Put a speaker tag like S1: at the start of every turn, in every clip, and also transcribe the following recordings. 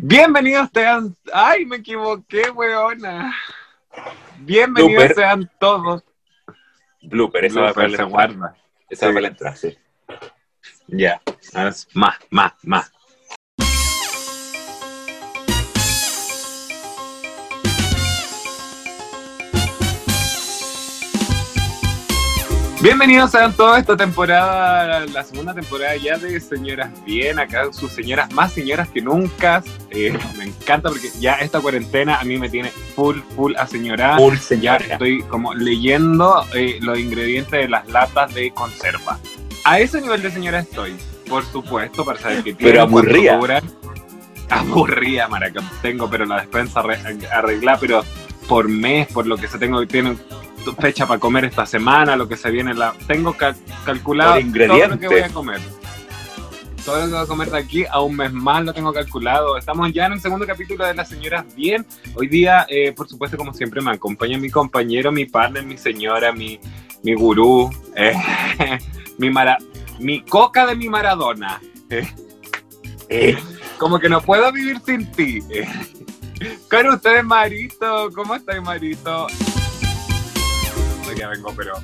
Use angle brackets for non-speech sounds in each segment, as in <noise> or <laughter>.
S1: Bienvenidos sean. ¡Ay, me equivoqué, weona! Bienvenidos
S2: Blooper.
S1: sean todos.
S2: Blooper, esa va para la
S1: guarda.
S2: Esa va para la entrada, sí.
S1: Ya. Más, más, más. Bienvenidos a esta temporada, la segunda temporada ya de Señoras Bien, acá sus señoras más señoras que nunca. Eh, me encanta porque ya esta cuarentena a mí me tiene full, full a señora.
S2: Full
S1: Ya
S2: señora.
S1: estoy como leyendo eh, los ingredientes de las latas de conserva. A ese nivel de señora estoy, por supuesto, para saber qué
S2: Pero
S1: tienen, cuánto
S2: aburrida.
S1: Aburrida, maraca. Tengo, pero la despensa arre- arreglada, pero por mes, por lo que se tengo, tienen fecha para comer esta semana, lo que se viene, la tengo cal- calculado todo lo que voy a comer. Todo lo que voy a comer de aquí a un mes más lo tengo calculado. Estamos ya en el segundo capítulo de Las Señoras Bien. Hoy día, eh, por supuesto, como siempre, me acompaña mi compañero, mi partner, mi señora, mi, mi gurú, eh, <laughs> mi, mara, mi coca de mi Maradona. eh,
S2: Eh,
S1: como que no puedo vivir sin ti. eh. <laughs> Con ustedes, Marito. ¿Cómo estás, Marito? Ya vengo, pero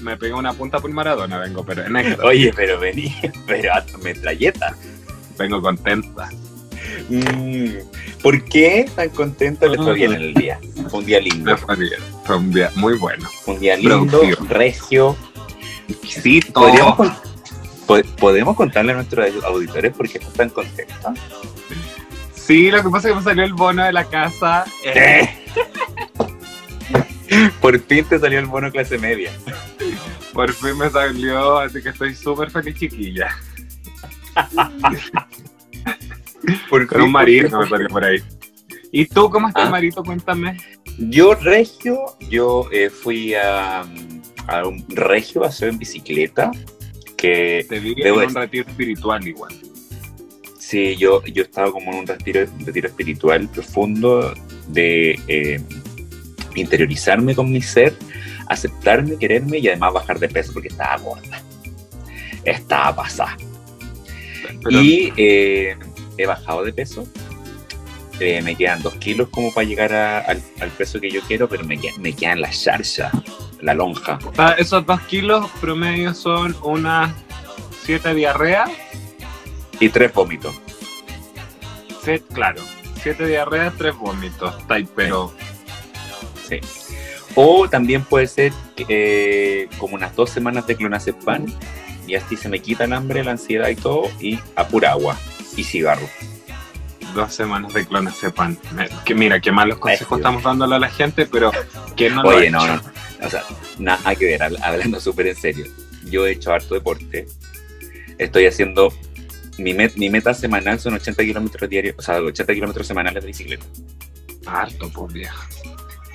S1: me pegué una punta por Maradona, vengo, pero en extra.
S2: Oye, pero vení, <laughs> pero a tu metralleta.
S1: Vengo contenta.
S2: Mm, ¿Por qué tan contento le fue bien en el día? Fue un día lindo.
S1: Fue bien. Fue un día muy bueno.
S2: Un día lindo,
S1: Productivo.
S2: regio.
S1: Sí,
S2: ¿Podríamos, ¿Podemos contarle a nuestros auditores por qué están tan contentos?
S1: Sí, lo que pasa es que me salió el bono de la casa. eh, <laughs>
S2: Por fin te salió el bono clase media.
S1: por fin me salió, así que estoy súper feliz, chiquilla.
S2: Por
S1: Con un
S2: fin,
S1: marito me salió por ahí. ¿Y tú cómo estás,
S2: Ah.
S1: Marito? Cuéntame.
S2: Yo, regio, yo eh, fui a, a un regio hacer en bicicleta. Que
S1: Te vi en un retiro espiritual igual.
S2: sí, yo, yo estaba como en un retiro, un retiro espiritual profundo de eh, interiorizarme con mi ser, aceptarme, quererme y además bajar de peso porque estaba gorda. Estaba pasada.
S1: Pero-
S2: Y eh, he bajado de peso. Eh, me quedan dos kilos como para llegar a- al, al peso que yo quiero, pero me, queda- me quedan la charcha, la lonja.
S1: Ah, esos dos kilos promedio son unas siete diarreas.
S2: Y tres vómitos.
S1: Set, claro, siete diarreas, tres vómitos. Está ahí, pero
S2: Sí. O también puede ser eh, como unas dos semanas de clonazepam y así se me quita el hambre, la ansiedad y todo, y a pura agua y cigarro.
S1: dos semanas de clonazepam. Me- Que mira, qué malos consejos estamos dándole a la gente, pero que no lo
S2: Oye,
S1: ha
S2: no,
S1: hecho?
S2: no, o sea, nada que ver, habl- hablando súper en serio. Yo he hecho harto deporte. Estoy haciendo, mi, met- mi meta semanal son 80 kilómetros diarios, o sea, 80 kilómetros semanales de bicicleta.
S1: Harto, por vieja.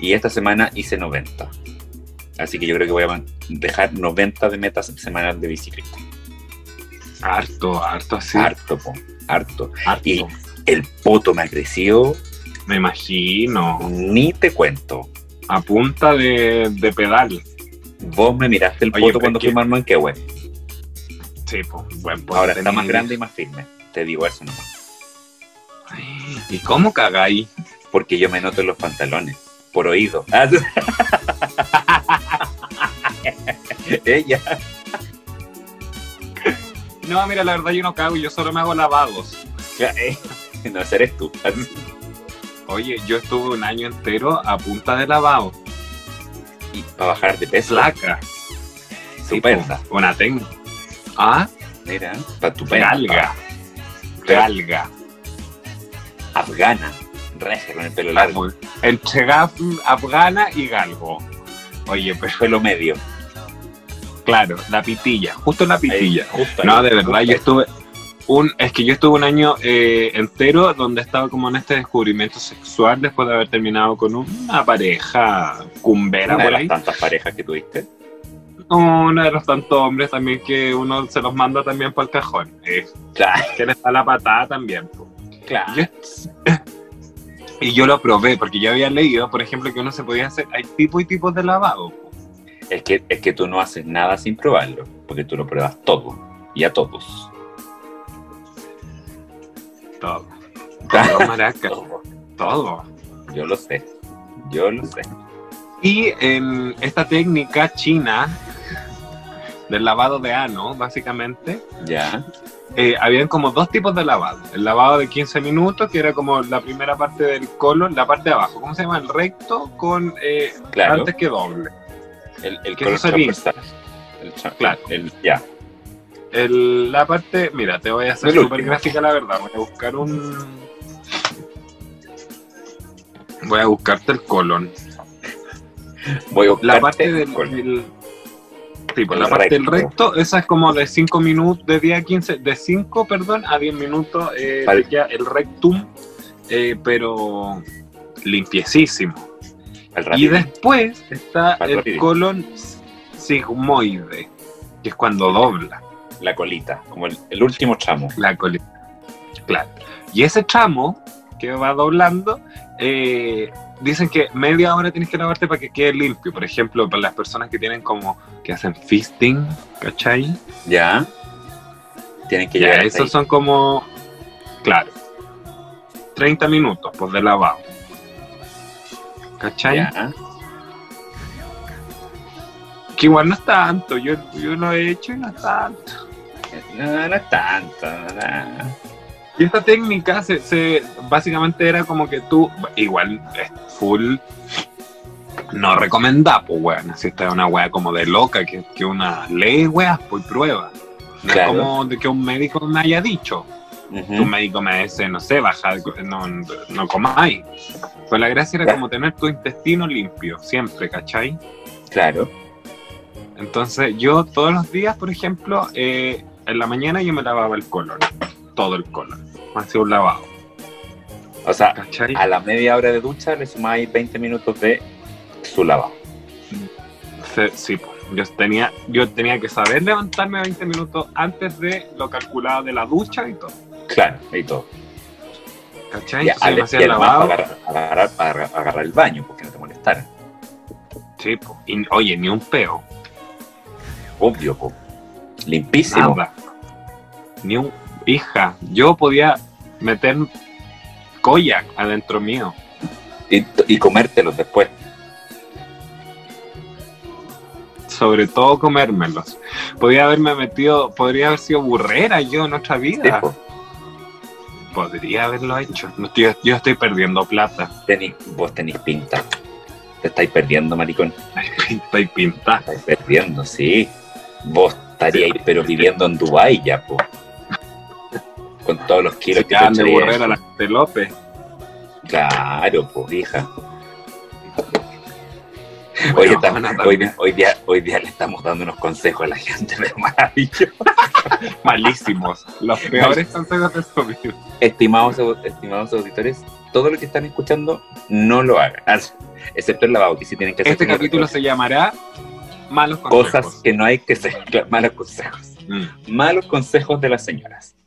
S2: Y esta semana hice 90. Así que yo creo que voy a dejar 90 de metas semanales de bicicleta.
S1: Harto, harto así.
S2: Harto, po, harto.
S1: harto.
S2: Y el poto me ha crecido,
S1: Me imagino.
S2: ni te cuento.
S1: A punta de, de pedal.
S2: Vos me miraste el
S1: Oye,
S2: poto cuando
S1: que-
S2: al Manquehue.
S1: Sí, pues, buen poto
S2: Ahora está más grande y más firme. Te digo eso nomás.
S1: ¿Y cómo cagáis?
S2: Porque yo me noto en los pantalones. Por oído. Ah, <laughs> Ella.
S1: No, mira, la verdad yo no cago, yo solo me hago lavados.
S2: No, ese eres tú.
S1: Oye, yo estuve un año entero a punta de lavado.
S2: Y para bajar de peso.
S1: Flaca.
S2: Estupenda.
S1: po, Una ten. Ah,
S2: Mira, para tu
S1: galga. Galga.
S2: Afgana. Regia con el pelo largo.
S1: Entre afgana y galgo. Oye, pero
S2: Pelo medio.
S1: claro, la pitilla, justo la pitilla.
S2: Ahí, justo ahí,
S1: No, de verdad, yo estuve un, es que yo estuve un año eh, entero donde estaba como en este descubrimiento sexual después de haber terminado con una pareja cumbera
S2: Una de
S1: por
S2: las
S1: ahí.
S2: tantas parejas que tuviste.
S1: Uno de los tantos hombres también que uno se los manda también por el cajón. eh,
S2: Claro,
S1: que les da la patada también.
S2: claro.
S1: Yo- y yo lo probé porque yo había leído, por ejemplo, que uno se podía hacer, hay tipos y tipos de lavado.
S2: Es que, es que tú no haces nada sin probarlo, porque tú lo pruebas todo y a todos.
S1: Todo. Todo maraca. Todo.
S2: Yo lo sé. Yo lo sé.
S1: Y en esta técnica china del lavado de ano, básicamente,
S2: Ya.
S1: eh, habían como dos tipos de lavado. El lavado de 15 minutos, que era como la primera parte del colon, la parte de abajo, ¿cómo se llama? El recto con eh,
S2: Claro.
S1: antes que doble.
S2: El, el
S1: sería.
S2: transversal. El,
S1: Claro.
S2: el- ya.
S1: El- la parte, mira, te voy a hacer súper gráfica la verdad. Voy a buscar un. Voy a buscarte el colon.
S2: Voy a
S1: La
S2: buscarte
S1: parte del.
S2: con-
S1: del- sí, pues
S2: el
S1: la parte del
S2: recto.
S1: recto, esa es como de 5 minutos, de 10 a 15, de 5, perdón, a 10 minutos, eh,
S2: Vale.
S1: queda el rectum, eh, pero limpiecísimo. Y después está
S2: Al
S1: el
S2: rapidito.
S1: colon sigmoide, que es cuando dobla.
S2: La colita, como el, el último tramo.
S1: La colita. Claro. Y ese tramo que va doblando, eh, dicen que media hora tienes que lavarte para que quede limpio. Por ejemplo, para las personas que tienen como, que hacen fisting, ¿cachai?
S2: Ya. Tienen que
S1: Ya,
S2: llegar
S1: esos
S2: ahí.
S1: son como, claro, 30 minutos pues, de lavado. ¿Cachai?
S2: Ya.
S1: Que igual no es tanto, yo, yo lo he hecho y no es tanto.
S2: No, no es tanto. no.
S1: Y esta técnica se, se- básicamente era como que tú, igual es full no recomendá, pues weón. Si esta es una wea como de loca, que, que una ley weas, pues prueba. No
S2: Claro.
S1: es como de que un médico me haya dicho. Un médico me dice, no sé, baja, no, no comáis. Pues la gracia era
S2: Claro.
S1: como tener tu intestino limpio, siempre, ¿cachai?
S2: Claro.
S1: Entonces yo todos los días, por ejemplo, eh, en la mañana yo me lavaba el colon, todo el colon, hacía un lavado,
S2: O sea,
S1: ¿cachai?
S2: a la media hora de ducha le sumáis 20 minutos de su lavado.
S1: Sí, pues, yo tenía, yo tenía que saber levantarme 20 minutos antes de lo calculado de la ducha y todo,
S2: Claro, y todo.
S1: ¿cachai?
S2: Y,
S1: hacía
S2: y
S1: el lavado,
S2: agarrar, agarrar, agarrar- agarrar el baño, porque no te molestara.
S1: sí, pues, y, oye, ni un peo,
S2: Obvio, po. Limpísimo.
S1: nada, ni un, hija, yo podía meter koyak adentro mío,
S2: Y, y comértelos después.
S1: sobre todo comérmelos. Podría haberme metido, podría haber sido burrera yo en otra vida.
S2: po.
S1: Podría haberlo hecho. Estoy- yo estoy perdiendo plata.
S2: Tenís- vos tenéis pinta. Te estáis perdiendo, maricón. <laughs>
S1: Estoy pintada.
S2: Te estáis perdiendo, sí. Vos estaríais, pero viviendo en Dubái ya, po. Con todos los kilos
S1: Se
S2: que te
S1: de
S2: echarías.
S1: burrera las de López.
S2: Claro, pues, hija.
S1: Bueno,
S2: hoy,
S1: también.
S2: hoy día, hoy día le estamos dando unos consejos a la gente de maravilloso. <laughs>
S1: malísimos. Los peores consejos de su vida.
S2: Estimados, estimados auditores, todo lo que están escuchando, no lo hagan. Ah, Excepto el lavado, que sí tienen que hacer
S1: Este capítulo se llamará Malos consejos.
S2: cosas que no hay que. Claro, <laughs> Malos consejos.
S1: Mm.
S2: Malos consejos de las señoras.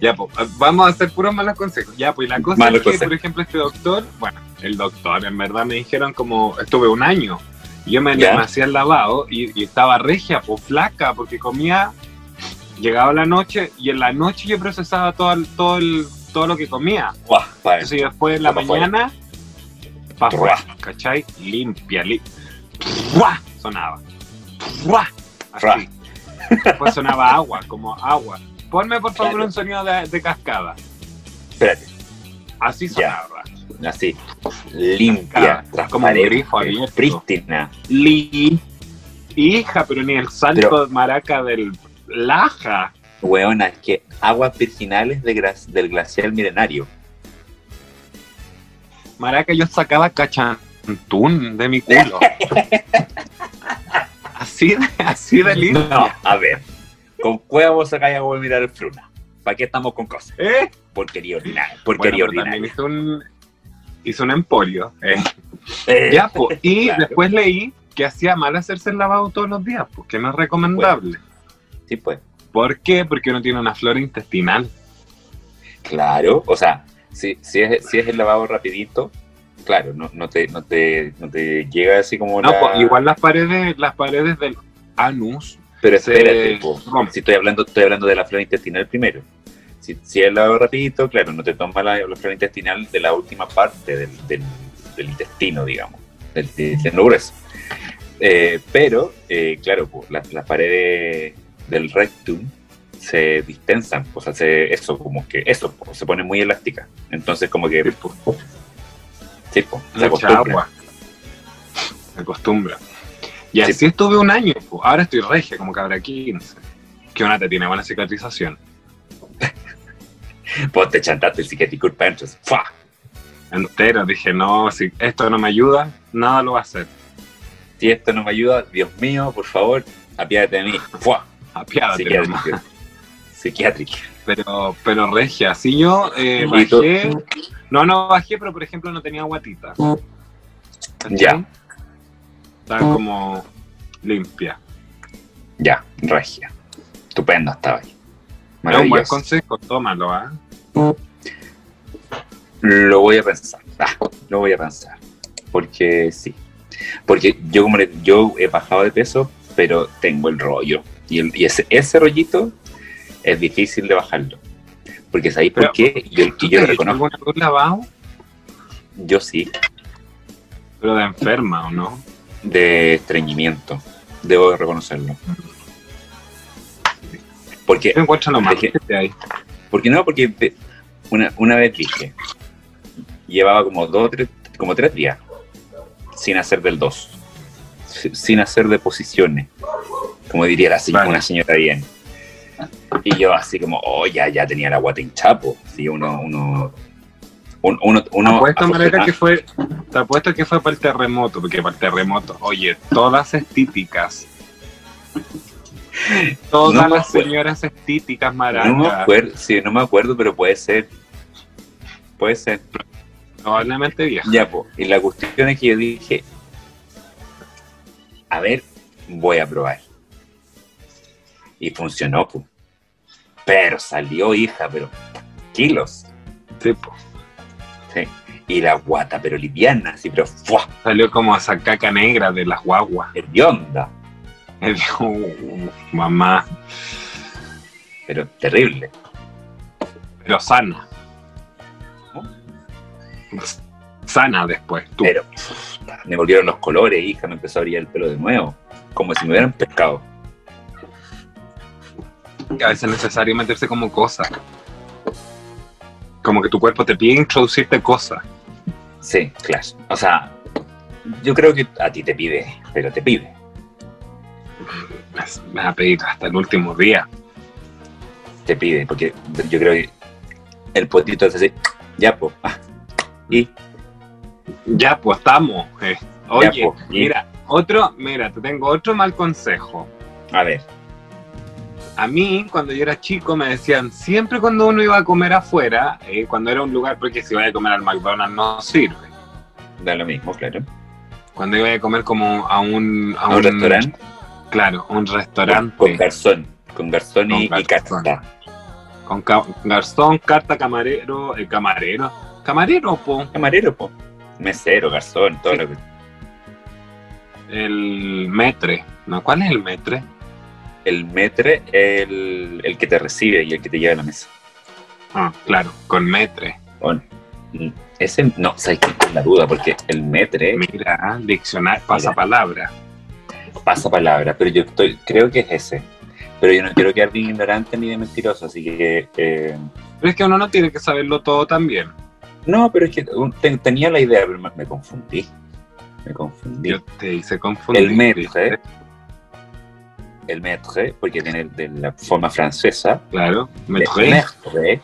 S1: Ya, pues, vamos a hacer puros malos consejos. Ya, pues la cosa es que,
S2: consejos.
S1: por ejemplo, este doctor, bueno, el doctor, en verdad me dijeron como, estuve un año. y Yo me, me hacía el lavado y, y estaba regia, pues flaca, porque comía, llegaba la noche y en la noche yo procesaba todo, el- todo, el, todo lo que comía.
S2: Pa-
S1: Entonces yo después en la
S2: Pa'
S1: mañana, afuera, ¿cachai? Limpia, li ¡Fua! Sonaba. ¡Fua! Así. Después sonaba agua, como agua. Ponme por favor
S2: Claro.
S1: un sonido de, de cascada.
S2: Espérate,
S1: Así
S2: Ya.
S1: sonaba.
S2: así. Limpia,
S1: Claro, como un
S2: transparente,
S1: grifo abierto.
S2: prístina.
S1: Li. Hija, pero ni el salto
S2: Pero-
S1: de maraca del Laja.
S2: Weona, es que aguas virginales de del glacial milenario.
S1: Maraca yo sacaba cachantún de mi culo. <laughs> así de, así de limpia.
S2: No, a ver. ¿Con cueva vos sacáis agua mirar el fruna? ¿Para qué estamos con cosas?
S1: ¿Eh?
S2: Porquería ordinaria.
S1: Bueno,
S2: Porquería
S1: también
S2: ordinaria.
S1: hizo un, hizo un emporio. eh.
S2: Eh,
S1: Ya, po, y
S2: Claro.
S1: después leí que hacía mal hacerse el lavado todos los días, porque no es recomendable.
S2: Sí, pues.
S1: ¿Por qué? Porque uno tiene una flora intestinal.
S2: Claro. O sea, si, si, es, si es el lavado rapidito, claro, no, no, te, no, te, no te llega así como
S1: No,
S2: la-
S1: po, igual las paredes, las paredes del anus
S2: Pero espérate, po. si estoy hablando, estoy hablando de la flora intestinal primero. Si, si es lavado rapidito, claro, no te toma la, la flora intestinal de la última parte del, del, del intestino, digamos, del, intestino grueso. Eh, pero, eh, claro, pues, las, las paredes del rectum se distensan, o sea, se- eso como que, eso, pues, se pone muy elástica. Entonces como que, sí, pues, se acostumbra.
S1: Se acostumbra. Y
S2: Sí.
S1: así estuve un año. po. Ahora estoy regia, como cabra 15. Que una te tiene buena cicatrización. <laughs>
S2: Vos te chantaste el psiquiátrico Panchos. ¡Fua!
S1: Entero. Dije, no, si esto no me ayuda, nada lo va a hacer.
S2: Si esto no me ayuda, Dios mío, por favor, apiádate de mí. ¡Fua!
S1: Apiádate.
S2: Psiquiátrico. <laughs> Psiquiátrico.
S1: Pero, pero regia, si yo eh, bajé, no, no bajé, pero por ejemplo no tenía guatita.
S2: Ya.
S1: Estaba como limpia.
S2: Ya, regia. Estupendo estaba ahí.
S1: Es un buen consejo, tómalo, ¿ah?
S2: Lo voy a pensar. Ah, lo voy a pensar. Porque sí. Porque yo como le- yo he bajado de peso, pero tengo el rollo. Y, el- y ese, ese rollito es difícil de bajarlo. Porque ¿sabéis por qué? Yo,
S1: ¿Tú
S2: y
S1: te
S2: yo lo reconozco.
S1: lavado?
S2: Yo sí,
S1: Pero de enferma, ¿o no?
S2: De estreñimiento. Debo reconocerlo. Porque
S1: ¿Qué encuentras lo más
S2: que-
S1: hay?
S2: Porque no, porque una, una vez dije, llevaba como dos, tres, como tres días sin hacer del 2, sin hacer de posiciones, como diría la señora,
S1: Vale.
S2: una señora bien. Y yo así como, oh, ya, ya tenía la guata hinchapo. Sí, uno, uno, un- uno, uno,
S1: apuesto, Marega,
S2: afortunado-
S1: que fue, te apuesto que fue para el terremoto, porque para el terremoto, oye, todas estíticas. Todas
S2: No
S1: las señoras estíticas,
S2: no me acuerdo, sí, no me acuerdo, pero puede ser. Puede ser.
S1: probablemente viejas.
S2: Ya, pues. Y la cuestión es que yo dije, a ver, voy a probar. Y funcionó, pues. Pero salió, hija, pero kilos.
S1: Sí, po.
S2: Sí. Y la guata, pero liviana, así, pero ¡fua!
S1: Salió como esa caca negra de las guaguas.
S2: hedionda,
S1: "Uh, mamá,
S2: pero terrible.
S1: pero sana. Sana después, tú.
S2: Pero me volvieron los colores, hija, me empezó a brillar el pelo de nuevo. Como si me hubieran pescado.
S1: a veces es necesario meterse como cosas. Como que tu cuerpo te pide introducirte cosas.
S2: Sí, claro. O sea, yo creo que a ti te pide, pero te pide.
S1: Me- Me va a pedir hasta el último día.
S2: te pide, porque yo creo que el potito hace así, ya, pues, ah, y
S1: Ya, pues estamos. eh. Oye,
S2: Ya, pues, y-
S1: mira, otro, mira, te tengo otro mal consejo.
S2: a ver,
S1: A mí, cuando yo era chico, me decían, siempre cuando uno iba a comer afuera, eh, cuando era un lugar, porque si iba a comer al McDonald's no sirve.
S2: da lo mismo, claro.
S1: Cuando iba a comer como a un...
S2: A un restaurante
S1: Claro, un restaurante.
S2: con garzón, con garzón y,
S1: Con
S2: y
S1: garzón.
S2: carta.
S1: Con ca- garzón, carta, camarero, eh, camarero. Camarero, po.
S2: Camarero, po. Mesero, garzón, todo
S1: Sí.
S2: lo que.
S1: El metre. ¿No? ¿Cuál es el metre?
S2: El metre, el, el que te recibe y el que te lleva a la mesa.
S1: Ah, claro, con metre.
S2: Bueno, mm, ese, no, sabes que es la duda, porque el metre
S1: Mira, diccionario, pasapalabra.
S2: pasa palabra, pero yo estoy, creo que es ese. Pero yo no quiero quedar de ignorante ni de mentiroso, así que. eh,
S1: Pero es que uno no tiene que saberlo todo también.
S2: No, pero es que tenía la idea, pero me, me confundí. Me confundí.
S1: Yo te hice confundir.
S2: el maître,
S1: ¿viste?
S2: El maître, porque tiene de la forma francesa,
S1: Claro, metre.
S2: maître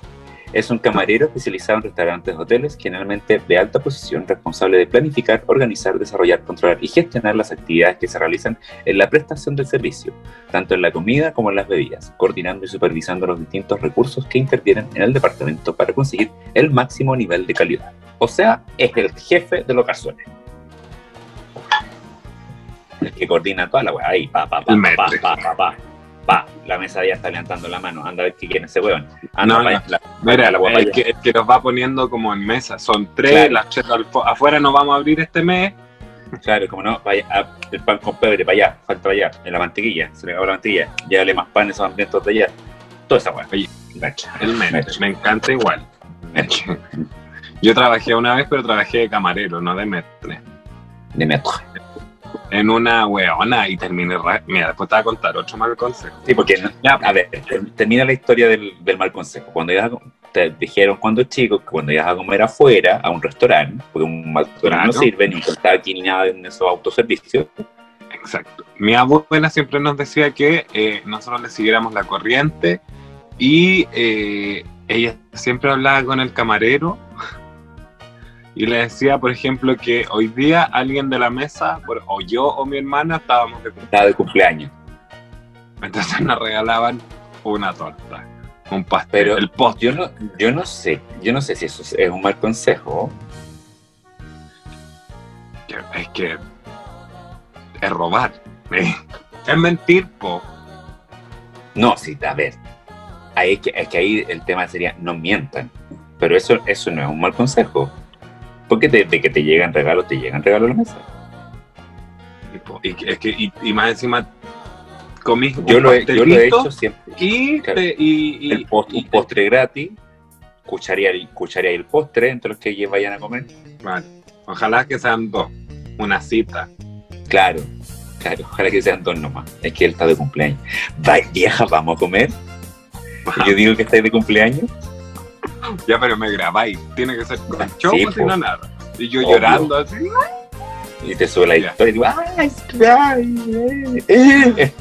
S2: es un camarero especializado en restaurantes hoteles, generalmente de alta posición, responsable de planificar, organizar, desarrollar, controlar y gestionar las actividades que se realizan en la prestación del servicio, tanto en la comida como en las bebidas, coordinando y supervisando los distintos recursos que intervienen en el departamento para conseguir el máximo nivel de calidad. O sea, es el jefe de los garzones. El que coordina toda la weá. Ahí, pa, pa, pa, pa, pa, pa, pa, pa. La mesa ya está levantando la mano. Anda a ver qué quiere ese weón. Anda
S1: No,
S2: pa'
S1: no.
S2: allá, la-
S1: Mira,
S2: la
S1: el que, el que los va poniendo como en mesa. Son tres,
S2: Claro.
S1: las tres afuera no vamos a abrir este mes.
S2: Claro, como no, vaya, ah, el pan con pebre para allá, falta para allá, en la mantequilla, se le acabó la mantequilla, llévale más pan esos hambrientos de allá, toda esa weá.
S1: Oye. El. Metro. Me encanta igual. <laughs> Yo trabajé una vez, pero trabajé de camarero, no de metro.
S2: De metro.
S1: En una weona y terminé. ra- Mira, después te voy a contar otro mal consejo.
S2: Sí, porque,
S1: Ya,
S2: a ver, ter- termina la historia del, del mal consejo. Cuando ibas te dijeron cuando chico que cuando ibas a comer afuera, a un restaurante, porque un
S1: Claro.
S2: no sirve, ni contar aquí ni nada en esos autoservicios,
S1: Exacto. Mi abuela siempre nos decía que eh, nosotros le siguiéramos la corriente y eh, ella siempre hablaba con el camarero y le decía, por ejemplo, que hoy día alguien de la mesa, o yo o mi hermana, estábamos de cumpleaños.
S2: estaba de cumpleaños.
S1: Entonces nos regalaban una torta, un pastel,
S2: Pero
S1: el postre.
S2: Yo no, yo no sé, yo no sé si eso es- un mal consejo.
S1: Es que es robar. ¿eh? Es mentir, po.
S2: No, sí, a ver. Ahí es, que, es que ahí el tema sería no mientan. Pero eso, eso no es un mal consejo. Porque de, de que te llegan regalos, te llegan regalos a la mesa.
S1: Y, po, y que- es que, y, y más encima comí
S2: Yo
S1: un
S2: lo, he, yo lo he hecho siempre.
S1: y,
S2: Claro.
S1: te- y, y-
S2: El post-
S1: y-
S2: un postre gratis, cucharía, cucharía el postre entre los que vayan a comer.
S1: Vale. Ojalá que sean dos. Una cita.
S2: Claro, claro, ojalá que sean dos nomás. Es que él está de cumpleaños. Va, vieja, vamos a comer. Yo digo que estáis de cumpleaños. <laughs>
S1: Ya, pero me grabáis. Tiene que ser con show
S2: sí,
S1: si no nada. Y yo
S2: Obvio.
S1: llorando así.
S2: Y te sube la
S1: Ya.
S2: historia y digo, ¡ay, ay, eh, eh".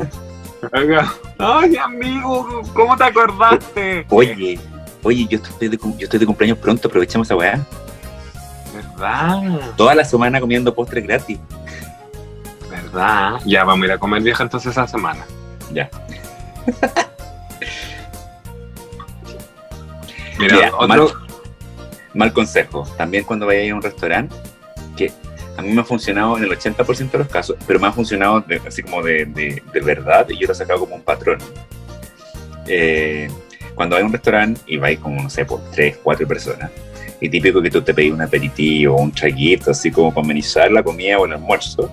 S1: Oiga, Ay, amigo, ¿cómo te acordaste?
S2: Oye, oye, yo estoy, de, yo estoy de cumpleaños pronto, aprovechemos esa weá.
S1: ¿Verdad?
S2: Toda la semana comiendo postres gratis.
S1: ¿Verdad? Ya, vamos a ir a comer vieja entonces esa semana.
S2: Ya. <laughs>
S1: Mira,
S2: Mira,
S1: otro...
S2: mal, mal consejo. También cuando vayáis a un restaurante, que a mí me ha funcionado en el 80% de los casos, pero me ha funcionado de- así como de, de- de verdad y yo lo he sacado como un patrón. Eh, cuando a un restaurante y vais como, no sé, por tres, cuatro personas, y típico que tú te pedís un aperitivo un traguito, así como para amenizar la comida o el almuerzo,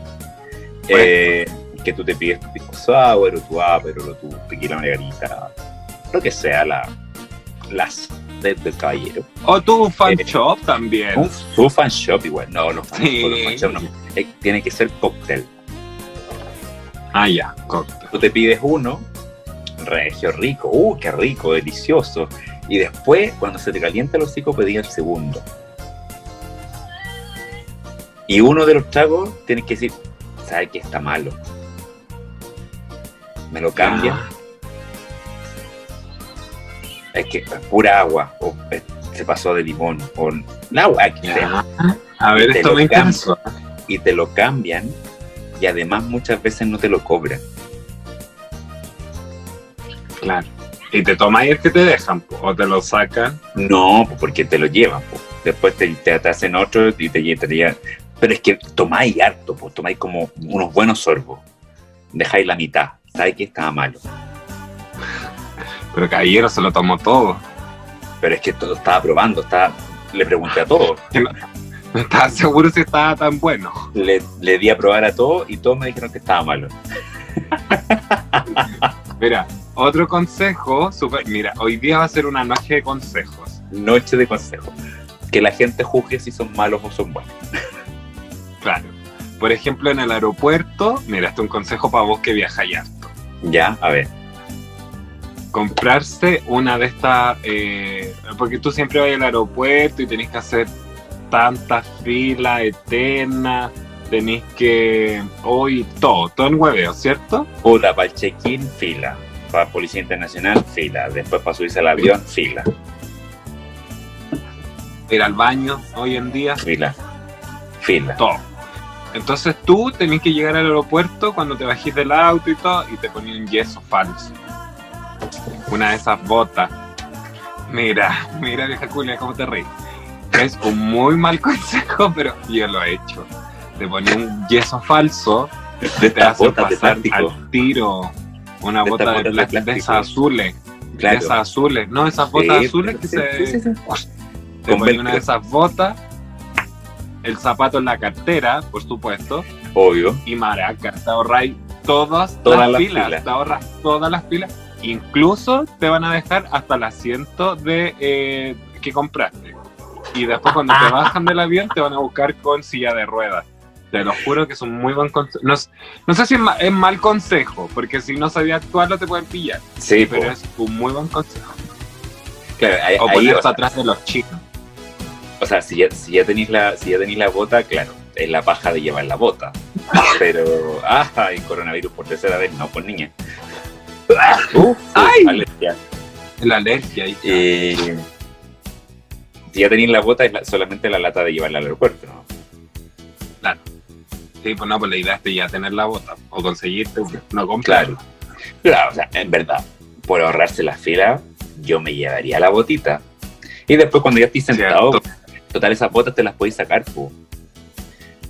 S2: eh, que tú te pides tu pisco sour o tu apero o tu tequila margarita, lo que sea la, las del, del caballero.
S1: O tu fan
S2: Eh,
S1: shop también.
S2: Un, su fan shop igual, no, los fan,
S1: Sí.
S2: los fan shop no. Eh, tiene que ser cóctel.
S1: Ah, ya, cóctel.
S2: Tú te pides uno, regio, rico, uh, qué rico, delicioso. Y después, cuando se te calienta el hocico, pedí el segundo. Y uno de los tragos tienes que decir, ¿sabe que está malo? Me lo cambia.
S1: Ah,
S2: Es que es pura agua, o eh, se pasó de limón, o la agua.
S1: A ver, esto me interesó.
S2: y te lo cambian y además muchas veces no te lo cobran.
S1: Claro. Y te tomáis el que te dejan, po, o te lo sacan.
S2: No, pues, porque te lo llevan. Después te, te, te hacen otro y te, te llevan. Pero es que tomáis harto, pues tomáis como unos buenos sorbos. Dejáis la mitad. Sabes que estaba malo.
S1: Pero caballero se lo tomó todo.
S2: Pero es que todo estaba probando. Estaba, le pregunté a todos. <laughs>
S1: No estaba seguro si estaba tan bueno.
S2: Le, le di a probar a todos y todos me dijeron que estaba malo. <laughs>
S1: Mira, otro consejo, super, mira, hoy día va a ser una noche de consejos.
S2: Noche de consejo. Que la gente juzgue si son malos o son buenos. <laughs>
S1: Claro. Por ejemplo, en el aeropuerto, mira, este es un consejo para vos que viajáis harto.
S2: Ya, a ver.
S1: Comprarse una de estas, eh, porque tú siempre vas al aeropuerto y tenés que hacer tantas filas eternas, tenés que, hoy todo, todo en hueveo, ¿cierto?
S2: Puta, para el check-in, fila. Para Policía Internacional, fila. Después para subirse al avión, fila.
S1: Ir al baño hoy en día,
S2: Fila. Fila.
S1: todo. Entonces tú tenés que llegar al aeropuerto cuando te bajís del auto y todo y te ponen un yeso falso. Una de esas botas. Mira, mira vieja culia, cómo te reís. Es un muy mal <laughs> consejo, pero yo lo he hecho. Te ponen un yeso falso, te
S2: estas
S1: hace pasar al tiro una
S2: De
S1: bota de,
S2: de
S1: plástico, de
S2: plástico.
S1: esas azules. De esas azules. No, esas botas
S2: Sí,
S1: azules que
S2: sí,
S1: se...
S2: sí, sí, sí.
S1: Te ponen una de esas botas, el zapato en la cartera, por supuesto,
S2: Obvio.
S1: y maraca, te ahorráis todas,
S2: Todas
S1: las,
S2: las
S1: filas,
S2: filas.
S1: te ahorras todas las filas incluso te van a dejar hasta el asiento de eh, que compraste. Y después cuando te bajan del avión te van a buscar con silla de ruedas. Te lo juro que es un muy buen consejo. No, no, sé si es, ma es, mal consejo, porque si no sabía actuarlo te pueden pillar.
S2: Sí,
S1: pero
S2: po.
S1: es un muy buen consejo.
S2: Claro, ahí,
S1: O ponerse
S2: o sea,
S1: atrás de los chicos.
S2: O sea, si ya, si ya tenéis la, si ya tenéis la bota, claro, es la paja de llevar la bota. Pero, ah, y coronavirus por tercera vez, no, por niña. Alergia.
S1: La alergia.
S2: Eh, si ya tenéis la bota, es la- solamente la lata de llevarla al aeropuerto, ¿no?
S1: Claro. Sí, pues no, pues la idea es ya tener la bota o conseguirte, no comprar.
S2: Claro. Claro, o sea, en verdad, por ahorrarse la fila, yo me llevaría la botita. Y después cuando ya estés sentado,
S1: Cierto.
S2: total, esas botas te las podéis sacar, po.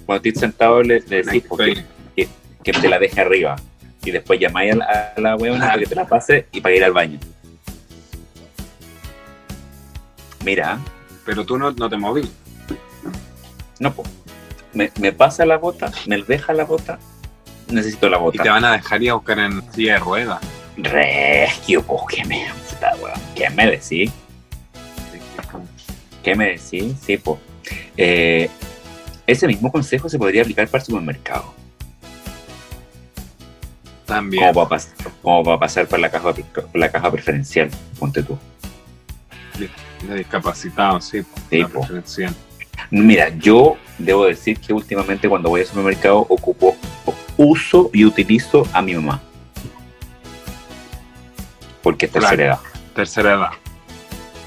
S2: Cuando estés sentado, le, le decís que, que, que te la deje arriba. Y después llamáis a la, a la weona para que te la pase y para ir al baño. Mira,
S1: Pero tú no, no te moví.
S2: no, po. Me, me pasa la bota, me deja la bota, necesito la
S1: Y
S2: bota.
S1: te van a dejar ir a buscar en silla de ruedas.
S2: Regio, po, ¿qué me, puta, weón? ¿Qué me decís? ¿Qué me decís? Sí, po. Eh, ese mismo consejo se podría aplicar para el supermercado.
S1: También.
S2: Como para, como para pasar por la, caja, por la caja preferencial, ponte tú.
S1: De discapacitados, sí.
S2: Sí,
S1: preferencial.
S2: Mira, yo debo decir que últimamente cuando voy al supermercado ocupo, uso y utilizo a mi mamá. Porque es tercera
S1: Claro.
S2: edad.
S1: Tercera edad.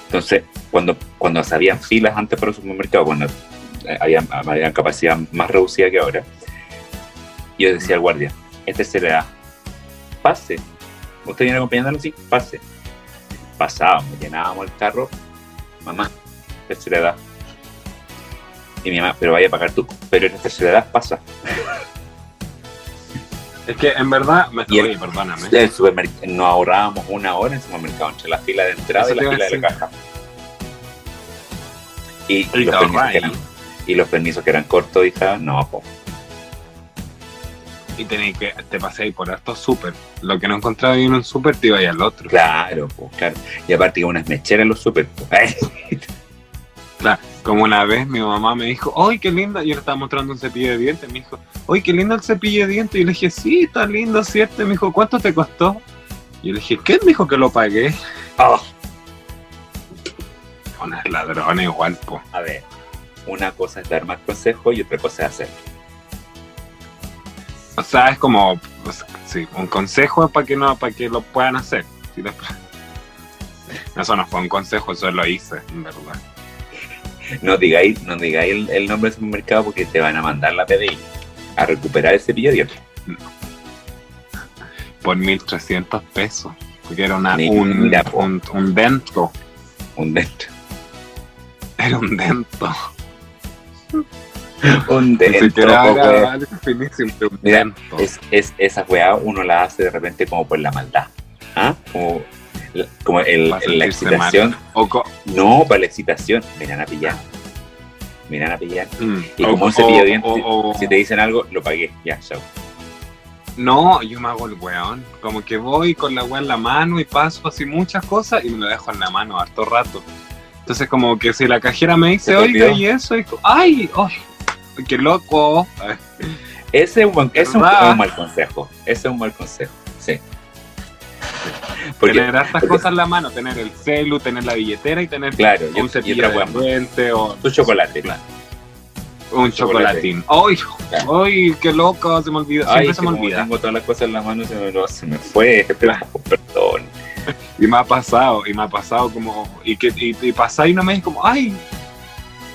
S2: Entonces, cuando, cuando habían filas antes para el supermercado, cuando eh, había, había capacidad más reducida que ahora, yo decía al guardia, es tercera edad, pase. ¿Usted viene acompañándolo? Sí, pase. Pasábamos, llenábamos el carro, mamá, tercera edad. Y mi mamá, pero vaya a pagar tú, pero en tercera edad pasa. <laughs>
S1: Es que en verdad, me
S2: Y el-
S1: perdóname.
S2: El nos ahorrábamos una hora en el supermercado entre la fila de entrada y la fila de la caja. Y,
S1: Y
S2: los permisos que eran, y los permisos que eran cortos, hija, no, po.
S1: Y tenéis que, te paséis por harto súper. Lo que no encontraba en un súper, te iba al otro.
S2: Claro, po, claro. Y aparte que unas mecheras en los super, po. <laughs>
S1: Claro, Como una vez mi mamá me dijo, ¡ay, qué linda! Yo le estaba mostrando un cepillo de dientes. Me dijo, ¡ay, qué lindo el cepillo de dientes! Y le dije, sí, está lindo, ¿cierto? Y me dijo, ¿cuánto te costó? Y le dije, ¿qué? Me dijo que lo pagué.
S2: Oh,
S1: Unas ladrones igual, po.
S2: a ver, una cosa es dar más consejos y otra cosa es hacer.
S1: O sea, es como, pues, sí, un consejo para que no, para que lo puedan hacer. Sí, Eso no fue un consejo, eso lo hice, en verdad.
S2: No digáis, no digáis el, el nombre del supermercado porque te van a mandar la PDI a recuperar ese pillo de dientes.
S1: Por 1300 pesos. Porque era una, un,
S2: mira,
S1: un, un dento.
S2: Un dentro.
S1: Era un dento. <laughs>
S2: Un dentro, Mira, es, es, esa weá uno la hace de repente como por la maldad. ¿Ah? Como, como el, la excitación. No, para la excitación. Me irán a pillar. Me irán a pillar.
S1: mm,
S2: Y como un cepillo dientes,
S1: o- o-
S2: Si te dicen algo, lo pagué. Ya, chao.
S1: No, yo me hago el weón. Como que voy con la weá en la mano y paso así muchas cosas y me lo dejo en la mano harto rato. Entonces como que si la cajera me dice,
S2: ¿Se te
S1: oiga, y eso, y, ¡ay! ¡ay! ¡Qué loco!
S2: Ese es un, buen- ese es un,
S1: ¿Verdad?
S2: es un mal consejo. Ese es un mal consejo. Sí. Porque,
S1: tener estas cosas en la mano, tener el celu, tener la billetera y tener
S2: claro,
S1: un cepillo de o
S2: Tu chocolate.
S1: Claro. un chocolatín. ¡Ay!
S2: Claro.
S1: ¡Ay! ¡Qué loco! Se me olvidó. Siempre se me olvida.
S2: tengo todas las cosas en la mano, se me, se me fue. Perdón.
S1: Y me ha pasado, y me ha pasado como. Y que y, y pasa y no me como, ¡ay!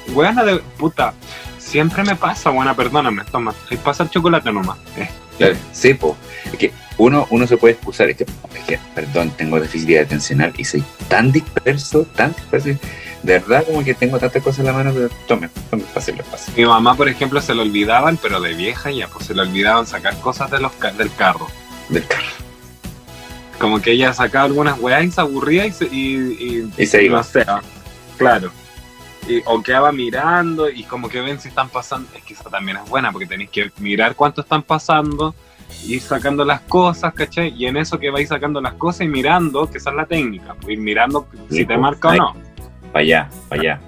S1: Buena de puta. Siempre me pasa, buena, perdóname. Toma, ahí pasa el chocolate nomás. Eh.
S2: Claro, sí, po. Es que uno, uno se puede excusar, es que, es que, perdón, tengo déficit atencional y soy tan disperso, tan disperso. De verdad, como que tengo tantas cosas en la mano, pero tome, tome, páselo, páselo.
S1: Mi mamá, por ejemplo, se le olvidaban, pero de vieja ya, pues se le olvidaban sacar cosas de los ca- del carro.
S2: Del carro.
S1: Como que ella sacaba algunas weas y se aburría y se, y,
S2: Y se iba.
S1: No sé, claro. Y, o quedaba mirando y como que ven si están pasando. Es que esa también es buena porque tenéis que mirar cuánto están pasando ir sacando las cosas, ¿cachai? Y en eso que vais sacando las cosas y mirando, que esa es la técnica, pues, ir mirando si te
S2: pues,
S1: marca o no.
S2: Para allá, para allá.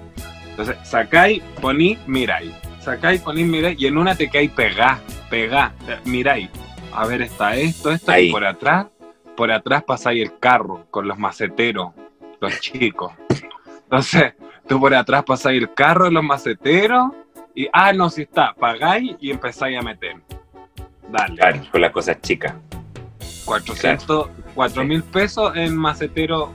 S1: Entonces, sacáis, poní, miráis. Sacáis, poní, miráis. Y en una te quedáis pegá, pegá. Miráis. A ver, está esto, esto.
S2: Ahí.
S1: Y por atrás, por atrás pasáis el carro con los maceteros, los chicos. Entonces, tú por atrás pasáis el carro, los maceteros. Y, ah, no, si está. Pagáis y empezáis a meter. Dale.
S2: Claro, con las cosas chicas.
S1: 400, 4 mil pesos en macetero